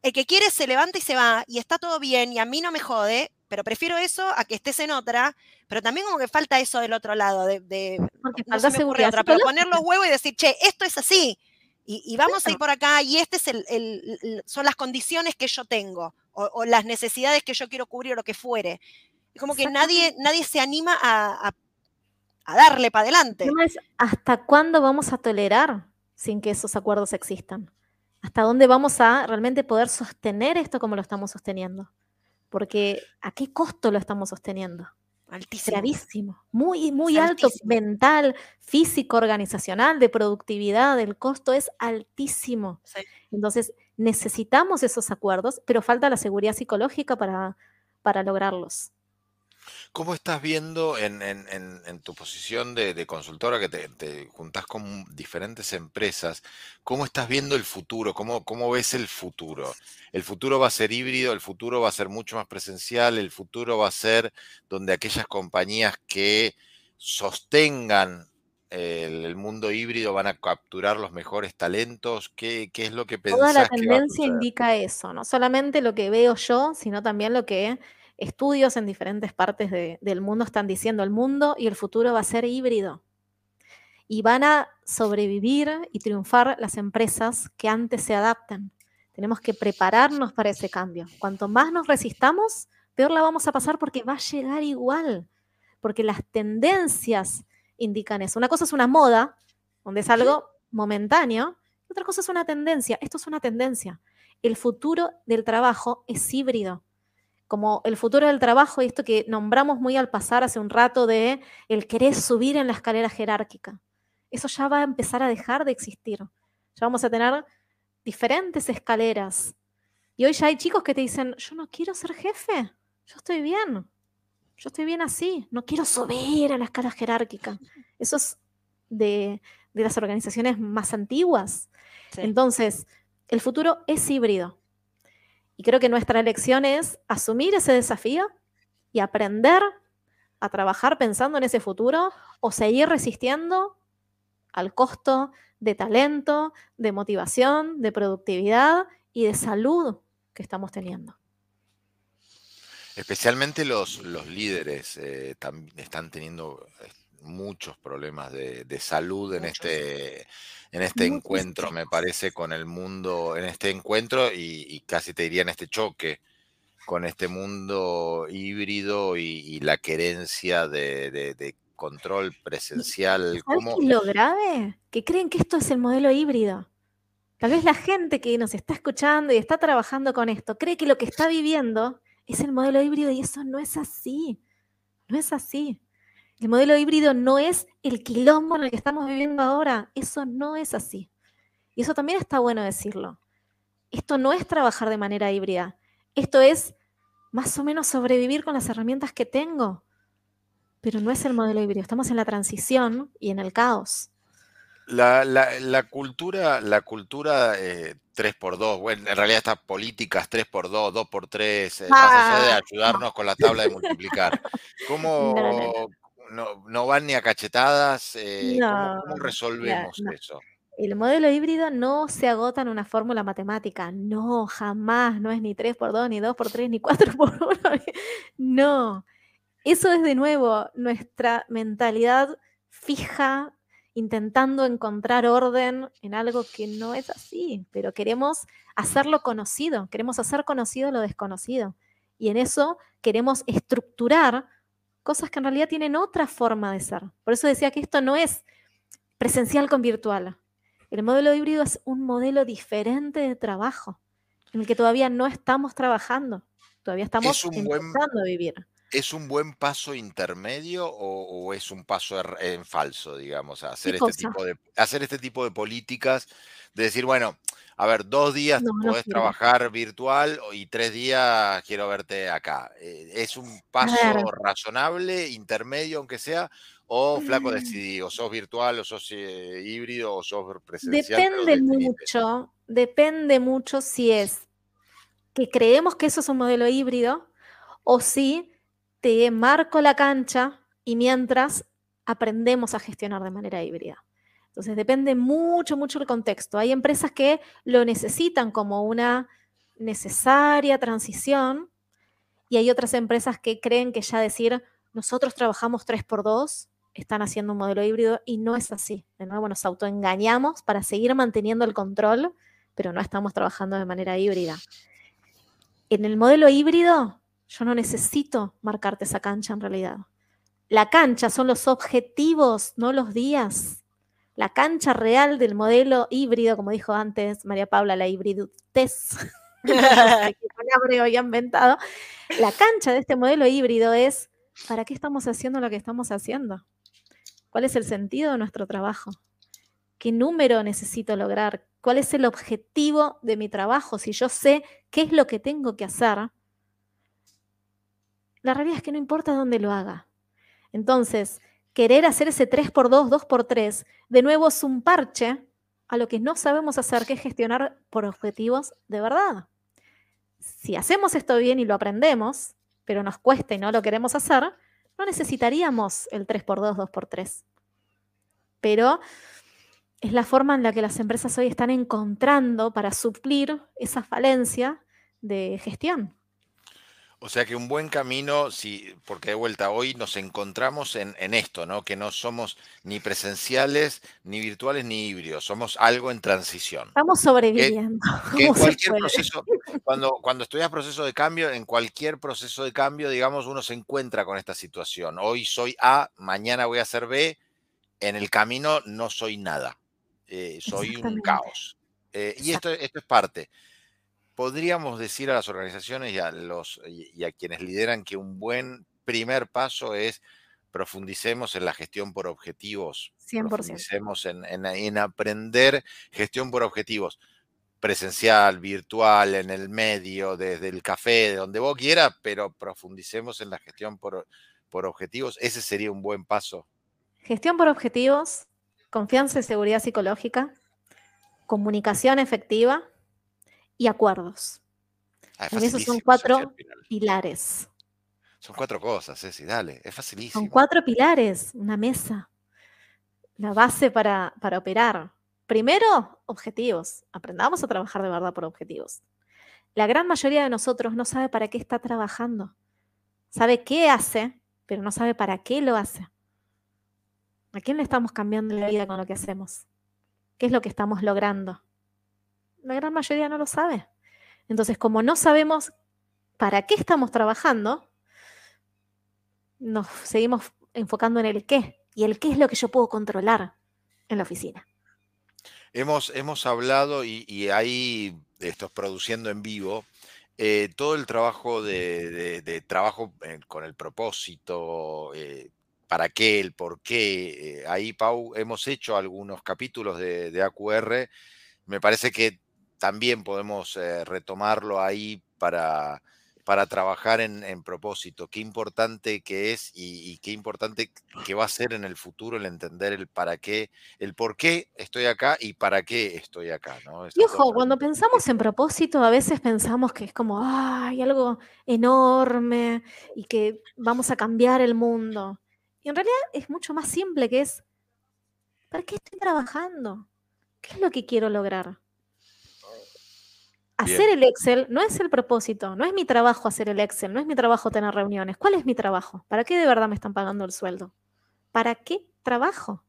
el que quiere se levanta y se va y está todo bien y a mí no me jode, pero prefiero eso a que estés en otra, pero también como que falta eso del otro lado, de, de falta seguridad, otra, pero poner los huevos y decir, che, esto es así, y, vamos a ir por acá, y este es el, son las condiciones que yo tengo, o, las necesidades que yo quiero cubrir, o lo que fuere. Es como que nadie, nadie se anima a, a, darle para adelante. ¿Hasta cuándo vamos a tolerar sin que esos acuerdos existan? ¿Hasta dónde vamos a realmente poder sostener esto como lo estamos sosteniendo? Porque ¿a qué costo lo estamos sosteniendo? Altísimo. Gravísimo. Muy, muy alto, mental, físico, organizacional, de productividad. El costo es altísimo. Entonces, necesitamos esos acuerdos, pero falta la seguridad psicológica para, para lograrlos. ¿Cómo estás viendo en, tu posición de, consultora que te, te, juntás con diferentes empresas? ¿Cómo estás viendo el futuro? ¿Cómo, ¿Cómo ves el futuro? ¿El futuro va a ser híbrido? ¿El futuro va a ser mucho más presencial? ¿El futuro va a ser donde aquellas compañías que sostengan el, mundo híbrido? ¿Van a capturar los mejores talentos? ¿Qué, es lo que pensás Toda la tendencia indica eso, no solamente lo que veo yo, sino también lo que estudios en diferentes partes del mundo están diciendo. El mundo y el futuro va a ser híbrido. Y van a sobrevivir y triunfar las empresas que antes se adaptan. Tenemos que prepararnos para ese cambio. Cuanto más nos resistamos, peor la vamos a pasar porque va a llegar igual. Porque las tendencias indican eso. Una cosa es una moda, donde es algo momentáneo, y otra cosa es una tendencia. Esto es una tendencia. El futuro del trabajo es híbrido. Como el futuro del trabajo y esto que nombramos muy al pasar hace un rato de el querer subir en la escalera jerárquica. Eso ya va a empezar a dejar de existir. Ya vamos a tener diferentes escaleras. Y hoy ya hay chicos que te dicen, yo no quiero ser jefe, yo estoy bien yo estoy bien así, no quiero subir a la escala jerárquica. Eso es de, las organizaciones más antiguas. Entonces, el futuro es híbrido. Y creo que nuestra elección es asumir ese desafío y aprender a trabajar pensando en ese futuro o seguir resistiendo al costo de talento, de motivación, de productividad y de salud que estamos teniendo. Especialmente los, los líderes eh, están teniendo muchos problemas de, salud en este, en este encuentro, me parece, con el mundo, en este encuentro y, casi te diría en este choque con este mundo híbrido y, la querencia de, control presencial. ¿Sabes lo grave? Que creen que esto es el modelo híbrido. Tal vez la gente que nos está escuchando y está trabajando con esto cree que lo que está viviendo es el modelo híbrido y eso no es así. No es así. El modelo híbrido no es el quilombo en el que estamos viviendo ahora. Eso no es así. Y eso también está bueno decirlo. Esto no es trabajar de manera híbrida. Esto es más o menos sobrevivir con las herramientas que tengo. Pero no es el modelo híbrido. Estamos en la transición y en el caos. La, la, cultura, la cultura 3x2, eh, bueno, en realidad estas políticas 3x2, 2x3, eh, más allá de ah. ayudarnos con la tabla de multiplicar. ¿Cómo no, van ni a cachetadas? Eh, ¿cómo, resolvemos eso? El modelo híbrido no se agota en una fórmula matemática, no, jamás, no es ni 3x2, ni 2x3, ni 4x1, no. Eso es de nuevo nuestra mentalidad fija intentando encontrar orden en algo que no es así, pero queremos hacerlo conocido, queremos hacer conocido lo desconocido. Y en eso queremos estructurar cosas que en realidad tienen otra forma de ser. Por eso decía que esto no es presencial con virtual. El modelo híbrido es un modelo diferente de trabajo, en el que todavía no estamos trabajando, todavía estamos intentando vivir. ¿Es un buen paso intermedio o, es un paso er, en falso, digamos, hacer este, tipo de, hacer este tipo de políticas? De decir, bueno, a ver, dos días puedes trabajar virtual y tres días quiero verte acá. Eh, ¿Es un paso razonable, intermedio, aunque sea? ¿O flaco mm. decidí, o sos virtual, o sos eh, híbrido, o sos presencial? Depende mucho, depende mucho si es que creemos que eso es un modelo híbrido o si te marco la cancha y mientras aprendemos a gestionar de manera híbrida. Entonces depende mucho, mucho el contexto. Hay empresas que lo necesitan como una necesaria transición y hay otras empresas que creen que ya decir nosotros trabajamos 3x2 están haciendo un modelo híbrido y no es así. De nuevo nos autoengañamos para seguir manteniendo el control, pero no estamos trabajando de manera híbrida. En el modelo híbrido yo no necesito marcarte esa cancha en realidad. La cancha son los objetivos, no los días. La cancha real del modelo híbrido, como dijo antes María Paula, la hibridez, que inventado. La cancha de este modelo híbrido es, ¿para qué estamos haciendo lo que estamos haciendo? ¿Cuál es el sentido de nuestro trabajo? ¿Qué número necesito lograr? ¿Cuál es el objetivo de mi trabajo? Si yo sé qué es lo que tengo que hacer, la realidad es que no importa dónde lo haga. Entonces, querer hacer ese 3x2, 2x3, de nuevo es un parche a lo que no sabemos hacer, que es gestionar por objetivos de verdad. Si hacemos esto bien y lo aprendemos, pero nos cuesta y no lo queremos hacer, no necesitaríamos el 3x2, 2x3. pero es la forma en la que las empresas hoy están encontrando para suplir esa falencia de gestión. O sea que un buen camino, sí, porque de vuelta hoy nos encontramos en, esto, ¿no? Que no somos ni presenciales, ni virtuales, ni híbridos, somos algo en transición. Estamos sobreviviendo. en cualquier proceso, cuando, cuando estudias proceso de cambio, en cualquier proceso de cambio, digamos, uno se encuentra con esta situación. Hoy soy A, mañana voy a ser B, en el camino no soy nada. Eh, soy un caos. Eh, y esto, esto es parte podríamos decir a las organizaciones y a, los, y a quienes lideran que un buen primer paso es profundicemos en la gestión por objetivos. 100%. Profundicemos en, en, aprender gestión por objetivos. Presencial, virtual, en el medio, desde el café, de donde vos quieras, pero profundicemos en la gestión por, por objetivos. Ese sería un buen paso. Gestión por objetivos, confianza y seguridad psicológica, comunicación efectiva, y acuerdos. Ah, esos son cuatro pilares. Son cuatro cosas, Ceci, dale, es facilísimo. Son cuatro pilares, una mesa, la base para, para operar. Primero, objetivos. Aprendamos a trabajar de verdad por objetivos. La gran mayoría de nosotros no sabe para qué está trabajando. Sabe qué hace, pero no sabe para qué lo hace. ¿A quién le estamos cambiando la vida con lo que hacemos? ¿Qué es lo que estamos logrando? La gran mayoría no lo sabe. Entonces, como no sabemos para qué estamos trabajando, nos seguimos enfocando en el qué. Y el qué es lo que yo puedo controlar en la oficina. Hemos, hemos hablado y, ahí esto produciendo en vivo. Eh, todo el trabajo de, trabajo eh, con el propósito, eh, para qué, el por qué. ahí, Pau, hemos hecho algunos capítulos de AQR. Me parece que también podemos eh, retomarlo ahí para, para trabajar en, propósito. Qué importante que es y, qué importante que va a ser en el futuro el entender el para qué, el por qué estoy acá y para qué estoy acá. ¿no? y ojo, cuando pensamos en propósito, a veces pensamos que es como, hay algo enorme y que vamos a cambiar el mundo. Y en realidad es mucho más simple que es, ¿para qué estoy trabajando? ¿Qué es lo que quiero lograr? Hacer el Excel no es el propósito, no es mi trabajo hacer el Excel, no es mi trabajo tener reuniones. ¿Cuál es mi trabajo? ¿Para qué de verdad me están pagando el sueldo? ¿Para qué trabajo?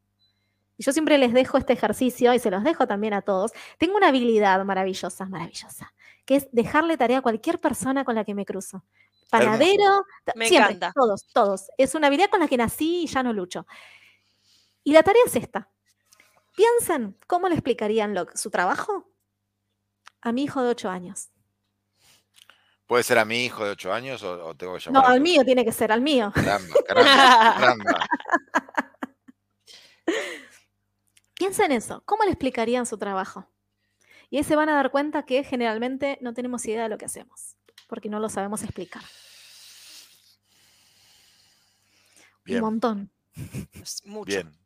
Y yo siempre les dejo este ejercicio y se los dejo también a todos. Tengo una habilidad maravillosa, maravillosa, que es dejarle tarea a cualquier persona con la que me cruzo. Panadero, me encanta. todos, todos. Es una habilidad con la que nací y ya no lucho. Y la tarea es esta. Piensen, ¿cómo le explicarían su trabajo a mi hijo de 8 años. ¿Puede ser a mi hijo de 8 años o, tengo que llamar? No, al mío tiene que ser, al mío. Caramba, caramba, caramba. Piensa en eso. ¿Cómo le explicarían su trabajo? Y ahí se van a dar cuenta que generalmente no tenemos idea de lo que hacemos, porque no lo sabemos explicar. Un montón. mucho. Bien.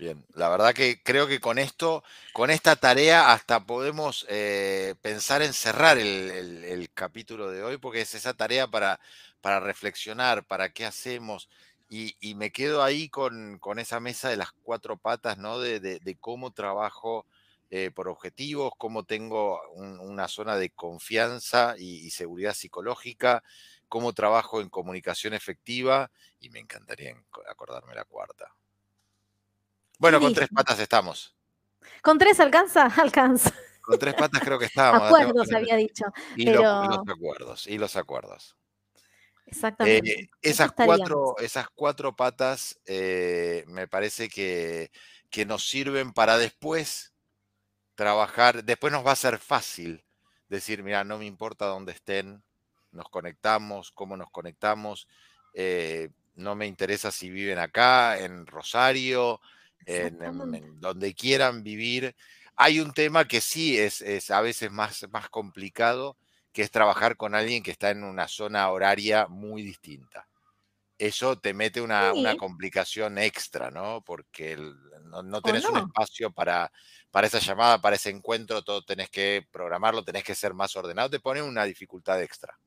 Bien, la verdad que creo que con esto, con esta tarea, hasta podemos eh, pensar en cerrar el, capítulo de hoy, porque es esa tarea para, reflexionar, para qué hacemos. Y, me quedo ahí con, esa mesa de las cuatro patas, ¿no? De, cómo trabajo eh, por objetivos, cómo tengo una zona de confianza y seguridad psicológica, cómo trabajo en comunicación efectiva, y me encantaría acordarme la cuarta. Bueno, con tres patas estamos. ¿Con tres alcanza? Alcanza. Con tres patas creo que estábamos. Acuerdos había dicho. Y, los, acuerdos, y los acuerdos. Exactamente. Eh, esas, cuatro, esas cuatro patas eh, me parece que, que nos sirven para después trabajar, después nos va a ser fácil decir, mira, no me importa dónde estén, nos conectamos, cómo nos conectamos, eh, no me interesa si viven acá, en Rosario, en, donde quieran vivir. Hay un tema que sí es, es, a veces más, más complicado, que es trabajar con alguien que está en una zona horaria muy distinta. Eso te mete una, una complicación extra, ¿no? Porque no, no, tenés un espacio para, para esa llamada, para ese encuentro, todo tenés que programarlo, tenés que ser más ordenado, te pone una dificultad extra.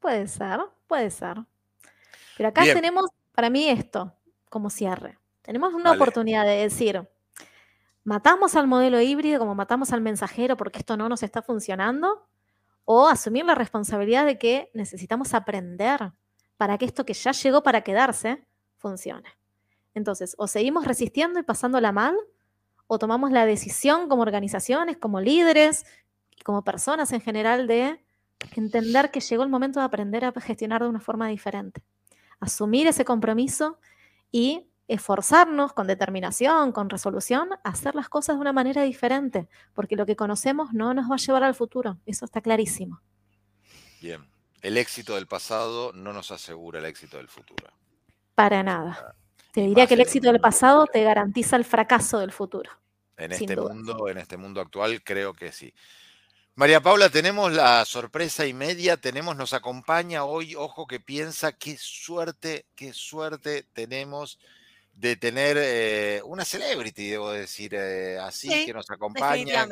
Puede ser, puede ser. Pero acá tenemos, para mí, esto como cierre Tenemos una oportunidad de decir, matamos al modelo híbrido como matamos al mensajero porque esto no nos está funcionando, o asumir la responsabilidad de que necesitamos aprender para que esto que ya llegó para quedarse funcione. Entonces, o seguimos resistiendo y pasándola mal, o tomamos la decisión como organizaciones, como líderes y como personas en general de entender que llegó el momento de aprender a gestionar de una forma diferente. Asumir ese compromiso y esforzarnos con determinación, con resolución, a hacer las cosas de una manera diferente, porque lo que conocemos no nos va a llevar al futuro, eso está clarísimo. Bien, el éxito del pasado no nos asegura el éxito del futuro. Para nada. Te diría que el éxito del pasado te garantiza el fracaso del futuro. En este mundo, en este mundo actual, creo que sí. María Paula, tenemos la sorpresa y media, tenemos, nos acompaña hoy, ojo que piensa, qué suerte, qué suerte tenemos de tener eh, una celebrity, debo decir eh, así, que nos acompaña,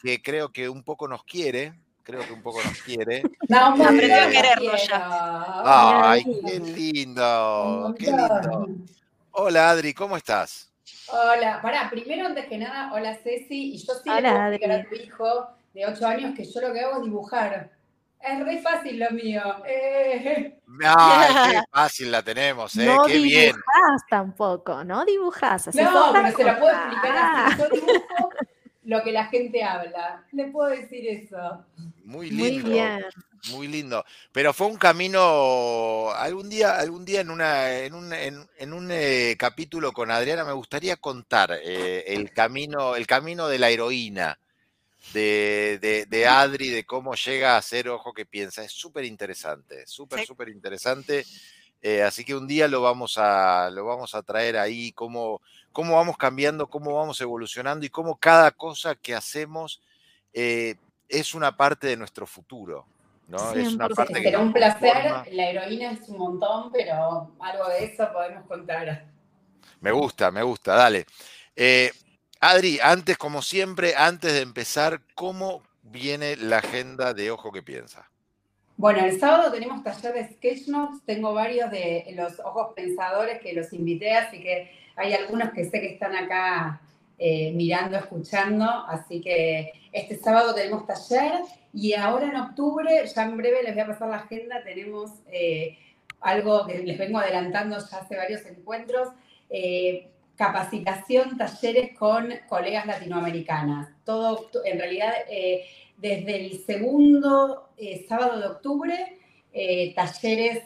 que creo que un poco nos quiere, creo que un poco nos quiere. No, eh, aprendió a quererlo ya. Ay, qué lindo, qué lindo. Hola Adri, ¿cómo estás? Hola, pará, primero antes que nada, hola Ceci, y yo sí le puedo a tu hijo de 8 años que yo lo que hago es dibujar. Es re fácil lo mío. Eh. qué fácil la tenemos, ¿eh? No qué bien. dibujás tampoco, no dibujás. no, pero se la puedo explicar así. Yo dibujo lo que la gente habla. Le puedo decir eso. Muy lindo. Muy bien. Muy lindo. Pero fue un camino. Algún día, algún día en una, en un, en, un eh, capítulo con Adriana me gustaría contar eh, el camino, el camino de la heroína de, de, Adri, de cómo llega a ser Ojo que piensa. Es súper interesante, súper, súper interesante. Eh, así que un día lo vamos a, lo vamos a traer ahí, cómo, cómo vamos cambiando, cómo vamos evolucionando y cómo cada cosa que hacemos eh, es una parte de nuestro futuro. ¿no? es una parte que un placer, la heroína es un montón, pero algo de eso podemos contar. Me gusta, me gusta, dale. Eh, Adri, antes, como siempre, antes de empezar, ¿cómo viene la agenda de Ojo que Piensa? Bueno, el sábado tenemos taller de sketchnotes, tengo varios de los ojos pensadores que los invité, así que hay algunos que sé que están acá eh, mirando, escuchando, así que este sábado tenemos taller y ahora en octubre, ya en breve les voy a pasar la agenda, tenemos eh, algo que les vengo adelantando ya hace varios encuentros. Eh, capacitación, talleres con colegas latinoamericanas. Todo, en realidad, eh, desde el segundo eh, sábado de octubre, eh, talleres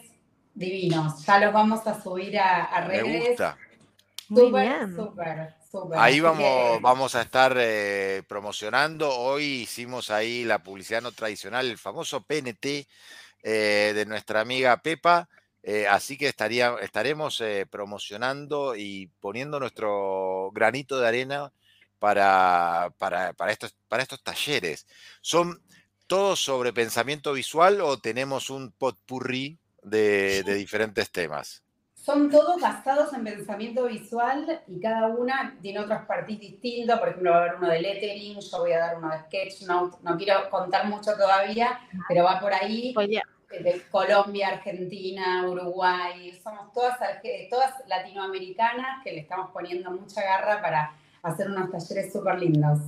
divinos. Ya los vamos a subir a, redes. Me gusta. Súper, súper, súper. Ahí vamos, vamos a estar promocionando. Hoy hicimos ahí la publicidad no tradicional, el famoso PNT de nuestra amiga Pepa. Eh, así que estaría, estaremos eh, promocionando y poniendo nuestro granito de arena para, para, estos, para estos talleres. ¿Son todos sobre pensamiento visual o tenemos un potpourri de, de diferentes temas? Son todos basados en pensamiento visual y cada una tiene otros partidos distintos. Por ejemplo, va a haber uno de lettering, yo voy a dar uno de sketchnote. No quiero contar mucho todavía, pero va por ahí de Colombia, Argentina, Uruguay, somos todas, todas latinoamericanas que le estamos poniendo mucha garra para hacer unos talleres súper lindos.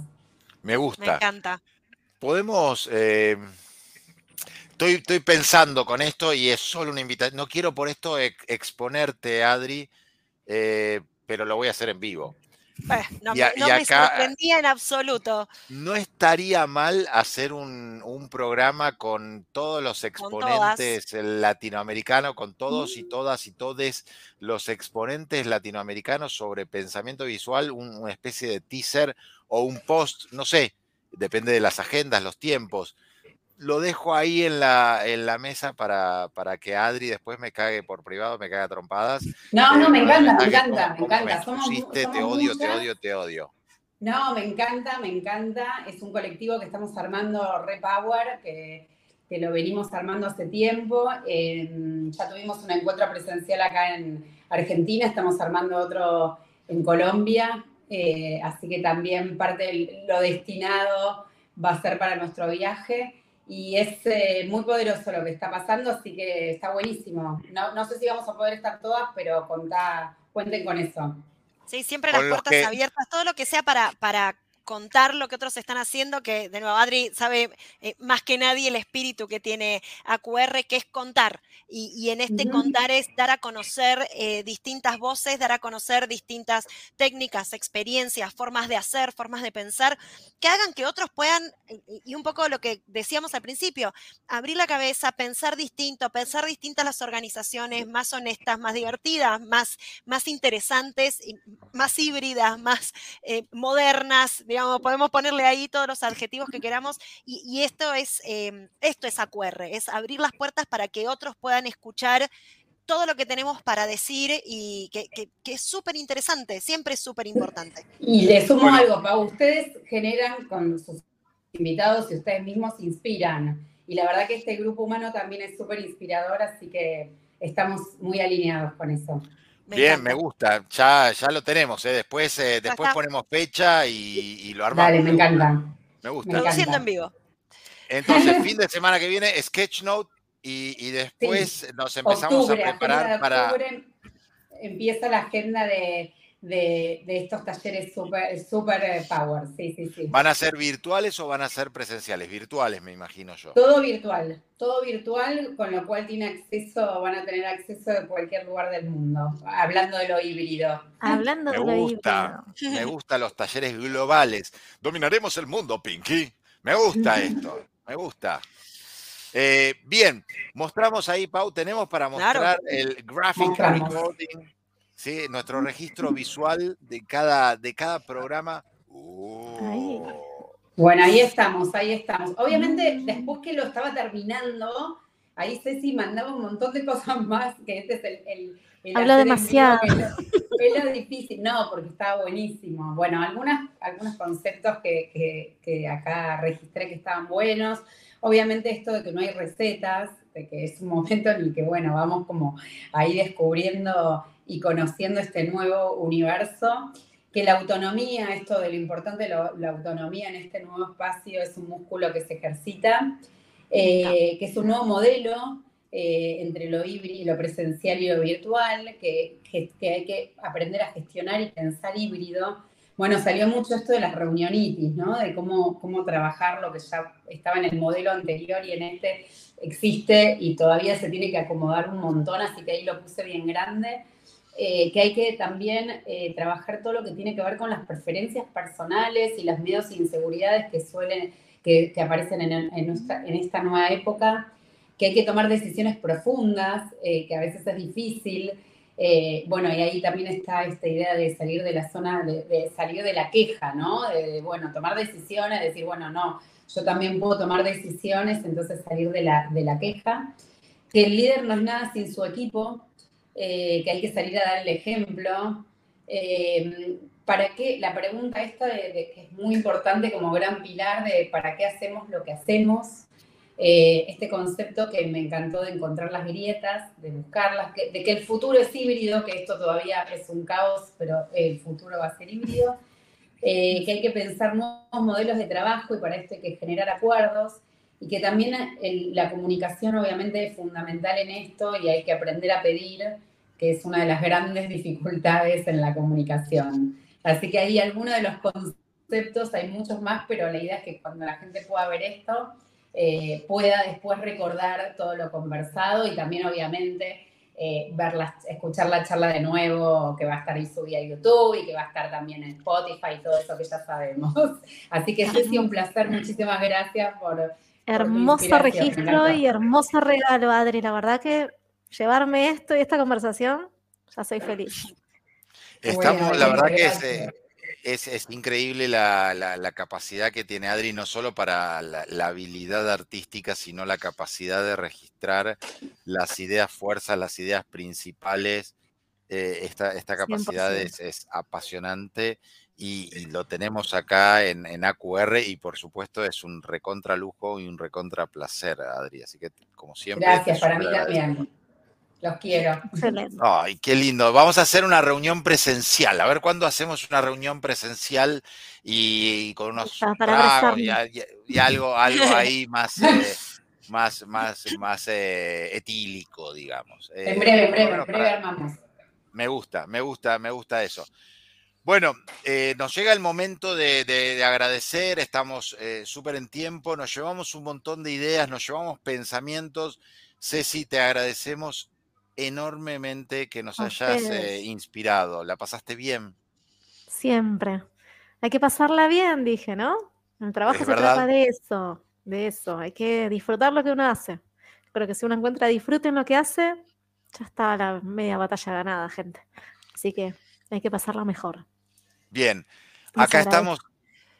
Me gusta. Me encanta. Podemos, eh, estoy, estoy, pensando con esto y es solo una invitación, no quiero por esto exponerte, Adri, eh, pero lo voy a hacer en vivo no, me sorprendía en absoluto. No estaría mal hacer un, programa con todos los exponentes latinoamericanos, con todos y mm. todas y todes los exponentes latinoamericanos sobre pensamiento visual, una especie de teaser o un post, no sé, depende de las agendas, los tiempos lo dejo ahí en la, en la mesa para, para, que Adri después me cague por privado, me cague trompadas. No, no, me encanta, me encanta, me encanta. Somos, te odio, te odio, te odio. No, me encanta, me encanta. Es un colectivo que estamos armando Repower, que, que lo venimos armando hace tiempo. ya tuvimos un encuentro presencial acá en Argentina, estamos armando otro en Colombia. Eh, así que también parte de lo destinado va a ser para nuestro viaje y es eh, muy poderoso lo que está pasando, así que está buenísimo. No, no, sé si vamos a poder estar todas, pero contá, cuenten con eso. Sí, siempre las puertas abiertas, todo lo que sea para, para contar lo que otros están haciendo, que de nuevo Adri sabe eh, más que nadie el espíritu que tiene AQR, que es contar. Y, en este contar es dar a conocer eh, distintas voces, dar a conocer distintas técnicas, experiencias, formas de hacer, formas de pensar, que hagan que otros puedan, y un poco lo que decíamos al principio, abrir la cabeza, pensar distinto, pensar distintas las organizaciones, más honestas, más divertidas, más, más interesantes, más híbridas, más eh, modernas, podemos ponerle ahí todos los adjetivos que queramos y, esto, es, em, esto es AQR, es abrir las puertas para que otros puedan escuchar todo lo que tenemos para decir y que, es súper interesante, siempre es súper importante. Y le sumo algo, Pau, ustedes generan con sus invitados y ustedes mismos inspiran. Y la verdad que este grupo humano también es súper inspirador, así que estamos muy alineados con eso. Bien, me gusta. Ya, ya lo tenemos. ¿eh? Después, eh, después ponemos fecha y, lo armamos. Dale, me encanta. Me gusta. Produciendo en vivo. Entonces, fin de semana que viene, Sketchnote y, y después nos empezamos a preparar para. Empieza la agenda de de, estos talleres super, super eh, power. Sí, sí, sí. ¿Van a ser virtuales o van a ser presenciales? Virtuales, me imagino yo. Todo virtual, todo virtual, con lo cual tiene acceso, van a tener acceso de cualquier lugar del mundo. Hablando de lo híbrido. Hablando de lo híbrido. Me gustan los talleres globales. Dominaremos el mundo, Pinky. Me gusta esto, me gusta. Eh, bien, mostramos ahí, Pau, tenemos para mostrar el graphic recording ¿sí? nuestro registro visual de cada, de cada programa. Oh. Bueno, ahí estamos, ahí estamos. Obviamente, después que lo estaba terminando, ahí Ceci mandaba un montón de cosas más, que este es el... el, Habla demasiado. Era difícil, no, porque estaba buenísimo. Bueno, algunas, algunos conceptos que, que acá registré que estaban buenos. Obviamente esto de que no hay recetas, de que es un momento en el que, bueno, vamos como ahí descubriendo y conociendo este nuevo universo, que la autonomía, esto de lo importante, la autonomía en este nuevo espacio es un músculo que se ejercita, eh, que es un nuevo modelo eh, entre lo híbrido, lo presencial y lo virtual, que, que, hay que aprender a gestionar y pensar híbrido. Bueno, salió mucho esto de las reunionitis, ¿no? De cómo, cómo trabajar lo que ya estaba en el modelo anterior y en este existe y todavía se tiene que acomodar un montón, así que ahí lo puse bien grande. Eh, que hay que también eh, trabajar todo lo que tiene que ver con las preferencias personales y las miedos e inseguridades que suelen, que, aparecen en, esta nueva época, que hay que tomar decisiones profundas, eh, que a veces es difícil. bueno, y ahí también está esta idea de salir de la zona, de, salir de la queja, ¿no? De, bueno, tomar decisiones, decir, bueno, no, yo también puedo tomar decisiones, entonces salir de la, de la queja. Que el líder no es nada sin su equipo, eh, que hay que salir a dar el ejemplo. Eh, ¿Para qué? La pregunta esta de, que es muy importante como gran pilar de para qué hacemos lo que hacemos. Eh, este concepto que me encantó de encontrar las grietas, de buscarlas, de que el futuro es híbrido, que esto todavía es un caos, pero el futuro va a ser híbrido, que hay que pensar nuevos modelos de trabajo y para esto hay que generar acuerdos, y que también la comunicación obviamente es fundamental en esto y hay que aprender a pedir que es una de las grandes dificultades en la comunicación. Así que hay algunos de los conceptos, hay muchos más, pero la idea es que cuando la gente pueda ver esto, eh, pueda después recordar todo lo conversado y también obviamente eh, escuchar la charla de nuevo, que va a estar ahí subida a YouTube y que va a estar también en Spotify y todo eso que ya sabemos. Así que Ceci, un placer, muchísimas gracias por... Hermoso registro y hermoso regalo, Adri. La verdad que llevarme esto y esta conversación, ya soy feliz. Estamos, la verdad que es, increíble la, capacidad que tiene Adri, no solo para la, habilidad artística, sino la capacidad de registrar las ideas fuerzas, las ideas principales. Eh, esta, esta, capacidad es, apasionante y, lo tenemos acá en, en, AQR y por supuesto es un recontra lujo y un recontra placer, Adri. Así que como siempre. Gracias, para mí también. Los quiero. Ay, qué lindo. Vamos a hacer una reunión presencial. A ver cuándo hacemos una reunión presencial y, con unos tragos y, algo, algo ahí más, eh, más, más, más eh, etílico, digamos. en breve, en breve, en breve armamos. Me gusta, me gusta, me gusta eso. Bueno, eh, nos llega el momento de, de- de agradecer, estamos eh, súper en tiempo, nos llevamos un montón de ideas, nos llevamos pensamientos. Ceci, te agradecemos enormemente que nos A hayas eh, inspirado. ¿La pasaste bien? Siempre. Hay que pasarla bien, dije, ¿no? El trabajo Es se verdad. trata de eso, de eso. Hay que disfrutar lo que uno hace. Creo que si uno encuentra disfrute en lo que hace, ya está la media batalla ganada, gente. Así que hay que pasarla mejor. Bien, acá estamos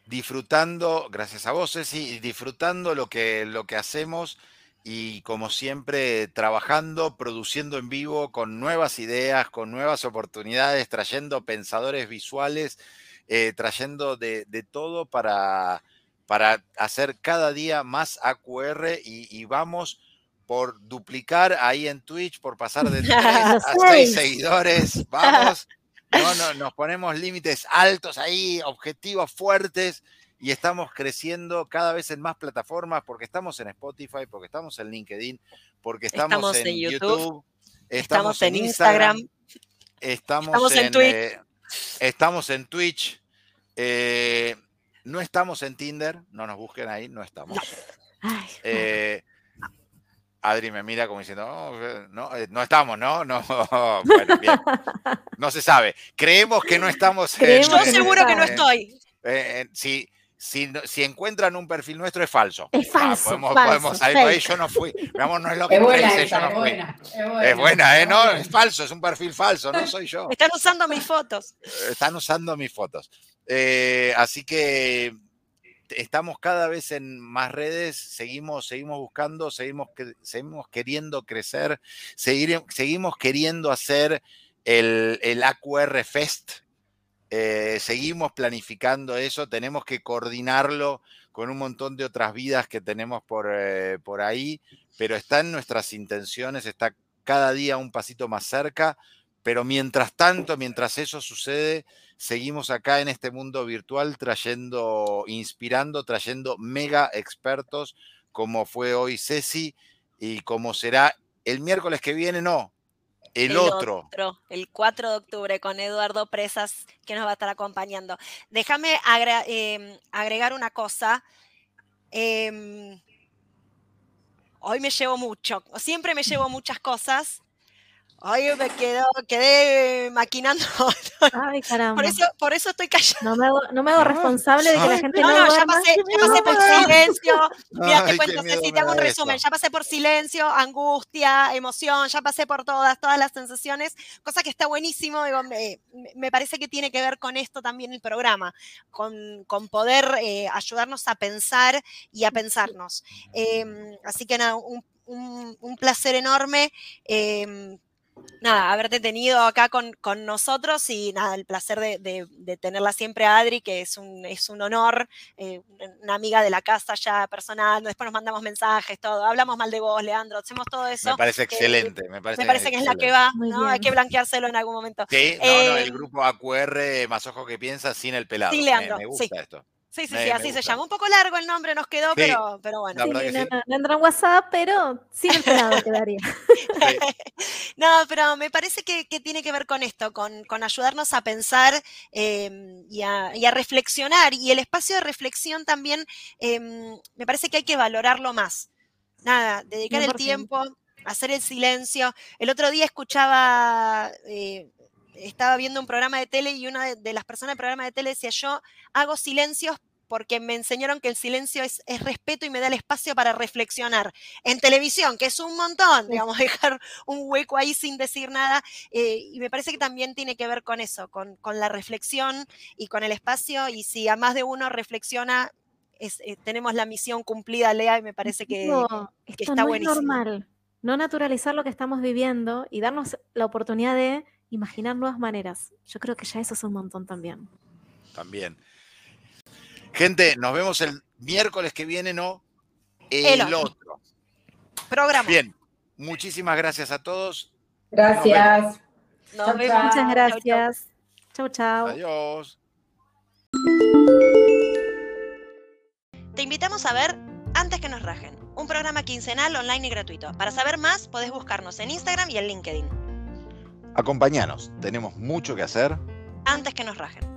disfrutando, gracias a vos, Ceci, disfrutando lo que, lo que hacemos y como siempre trabajando, produciendo en vivo con nuevas ideas, con nuevas oportunidades, trayendo pensadores visuales, eh, trayendo de, de todo para, para hacer cada día más AQR y, y vamos por duplicar ahí en Twitch, por pasar de 3 a 6 Seis. seguidores, vamos. No, no, nos ponemos límites altos ahí, objetivos fuertes y estamos creciendo cada vez en más plataformas porque estamos en Spotify, porque estamos en LinkedIn, porque estamos, Estamos en, en YouTube, YouTube, estamos, estamos en Instagram, estamos, estamos en en, Twitch. eh, estamos en Twitch, eh, no estamos en Tinder, no nos busquen ahí, no estamos. Ay. Eh, Adri me mira como diciendo, "Oh, eh, no, eh, no estamos, ¿no? No, bueno, bien. No se sabe. Creemos que no estamos en- Yo seguro que no estoy. eh, en- si, si, si encuentran un perfil nuestro es falso. Es Ah, falso, podemos, falso, podemos salir por ahí, yo no fui. Mi amor, no es lo que Es buena esa, yo es no fui. buena, es buena. Es buena, ¿eh? No, es falso, es un perfil falso, no soy yo. Están usando mis fotos. Están usando mis fotos. Eh, así que estamos cada vez en más redes, seguimos, seguimos buscando, seguimos, seguimos queriendo crecer, seguimos queriendo hacer el, el AQR Fest, eh, seguimos planificando eso, tenemos que coordinarlo con un montón de otras vidas que tenemos por, eh, por ahí, pero está en nuestras intenciones, está cada día un pasito más cerca, pero mientras tanto, mientras eso sucede, seguimos acá en este mundo virtual trayendo, inspirando, trayendo mega expertos, como fue hoy Ceci y como será el miércoles que viene, no, el, otro. El 4 de octubre con Eduardo Presas, que nos va a estar acompañando. Déjame em, agregar una cosa. Em, hoy me llevo mucho, siempre me llevo muchas cosas. Hoy me quedo, quedé maquinando. Ay, caramba. Por eso, por eso estoy callada. No me hago, no me hago responsable de que la Ay, gente No, no, no, ya pasé, ya por silencio. Mira, Ay, te cuento, me te hago un resumen. esto. Ya pasé por silencio, angustia, emoción, ya pasé por todas, todas las sensaciones, cosa que está buenísimo. Digo, me, me parece que tiene que ver con esto también el programa, con, con poder eh, ayudarnos a pensar y a pensarnos. Em, así que nada, un, un- un placer enorme. em, nada, haberte tenido acá con, con nosotros y nada, el placer de, de- de tenerla siempre a Adri, que es un, es un honor, eh, una- amiga de la casa ya personal, después nos mandamos mensajes, todo, hablamos mal de vos, Leandro, hacemos todo eso. Me parece eh, excelente, me parece, Me parece que es la que va, Muy ¿no? Hay que blanqueárselo en algún momento. Sí, no, no, el Eh, grupo AQR, más ojo que piensa, sin el pelado. Me- Leandro, me, gusta sí. esto. Sí, sí, Me- sí, así se llama. Un poco largo el nombre nos quedó, Sí, pero, pero bueno. Sí, no, sí. no, no entra en WhatsApp, pero sin el pelado quedaría. Sí. No, pero me parece que, que tiene que ver con esto, con, con ayudarnos a pensar eh, y, a, y a reflexionar. Y el espacio de reflexión también eh, me parece que hay que valorarlo más. Nada, dedicar el 100%. tiempo, hacer el silencio. El otro día escuchaba, eh, estaba viendo un programa de tele y una de, las personas del programa de tele decía, yo hago silencios porque me enseñaron que el silencio es, es respeto y me da el espacio para reflexionar. En televisión, que es un montón, digamos, dejar un hueco ahí sin decir nada. eh, y me parece que también tiene que ver con eso, con, con la reflexión y con el espacio. Y si a más de uno reflexiona, es- eh, tenemos la misión cumplida, Lea, y me parece que, esto está no buenísimo. es normal. No naturalizar lo que estamos viviendo y darnos la oportunidad de imaginar nuevas maneras. Yo creo que ya eso es un montón también. También. Gente, nos vemos el miércoles que viene, ¿no? El, El otro. otro. programa. Bien, muchísimas gracias a todos. Gracias. Nos vemos. chau. Muchas gracias. Chau, chau. Adiós. Te invitamos a ver Antes que nos rajen, un programa quincenal online y gratuito. Para saber más, podés buscarnos en Instagram y en LinkedIn. Acompáñanos, tenemos mucho que hacer. Antes que nos rajen.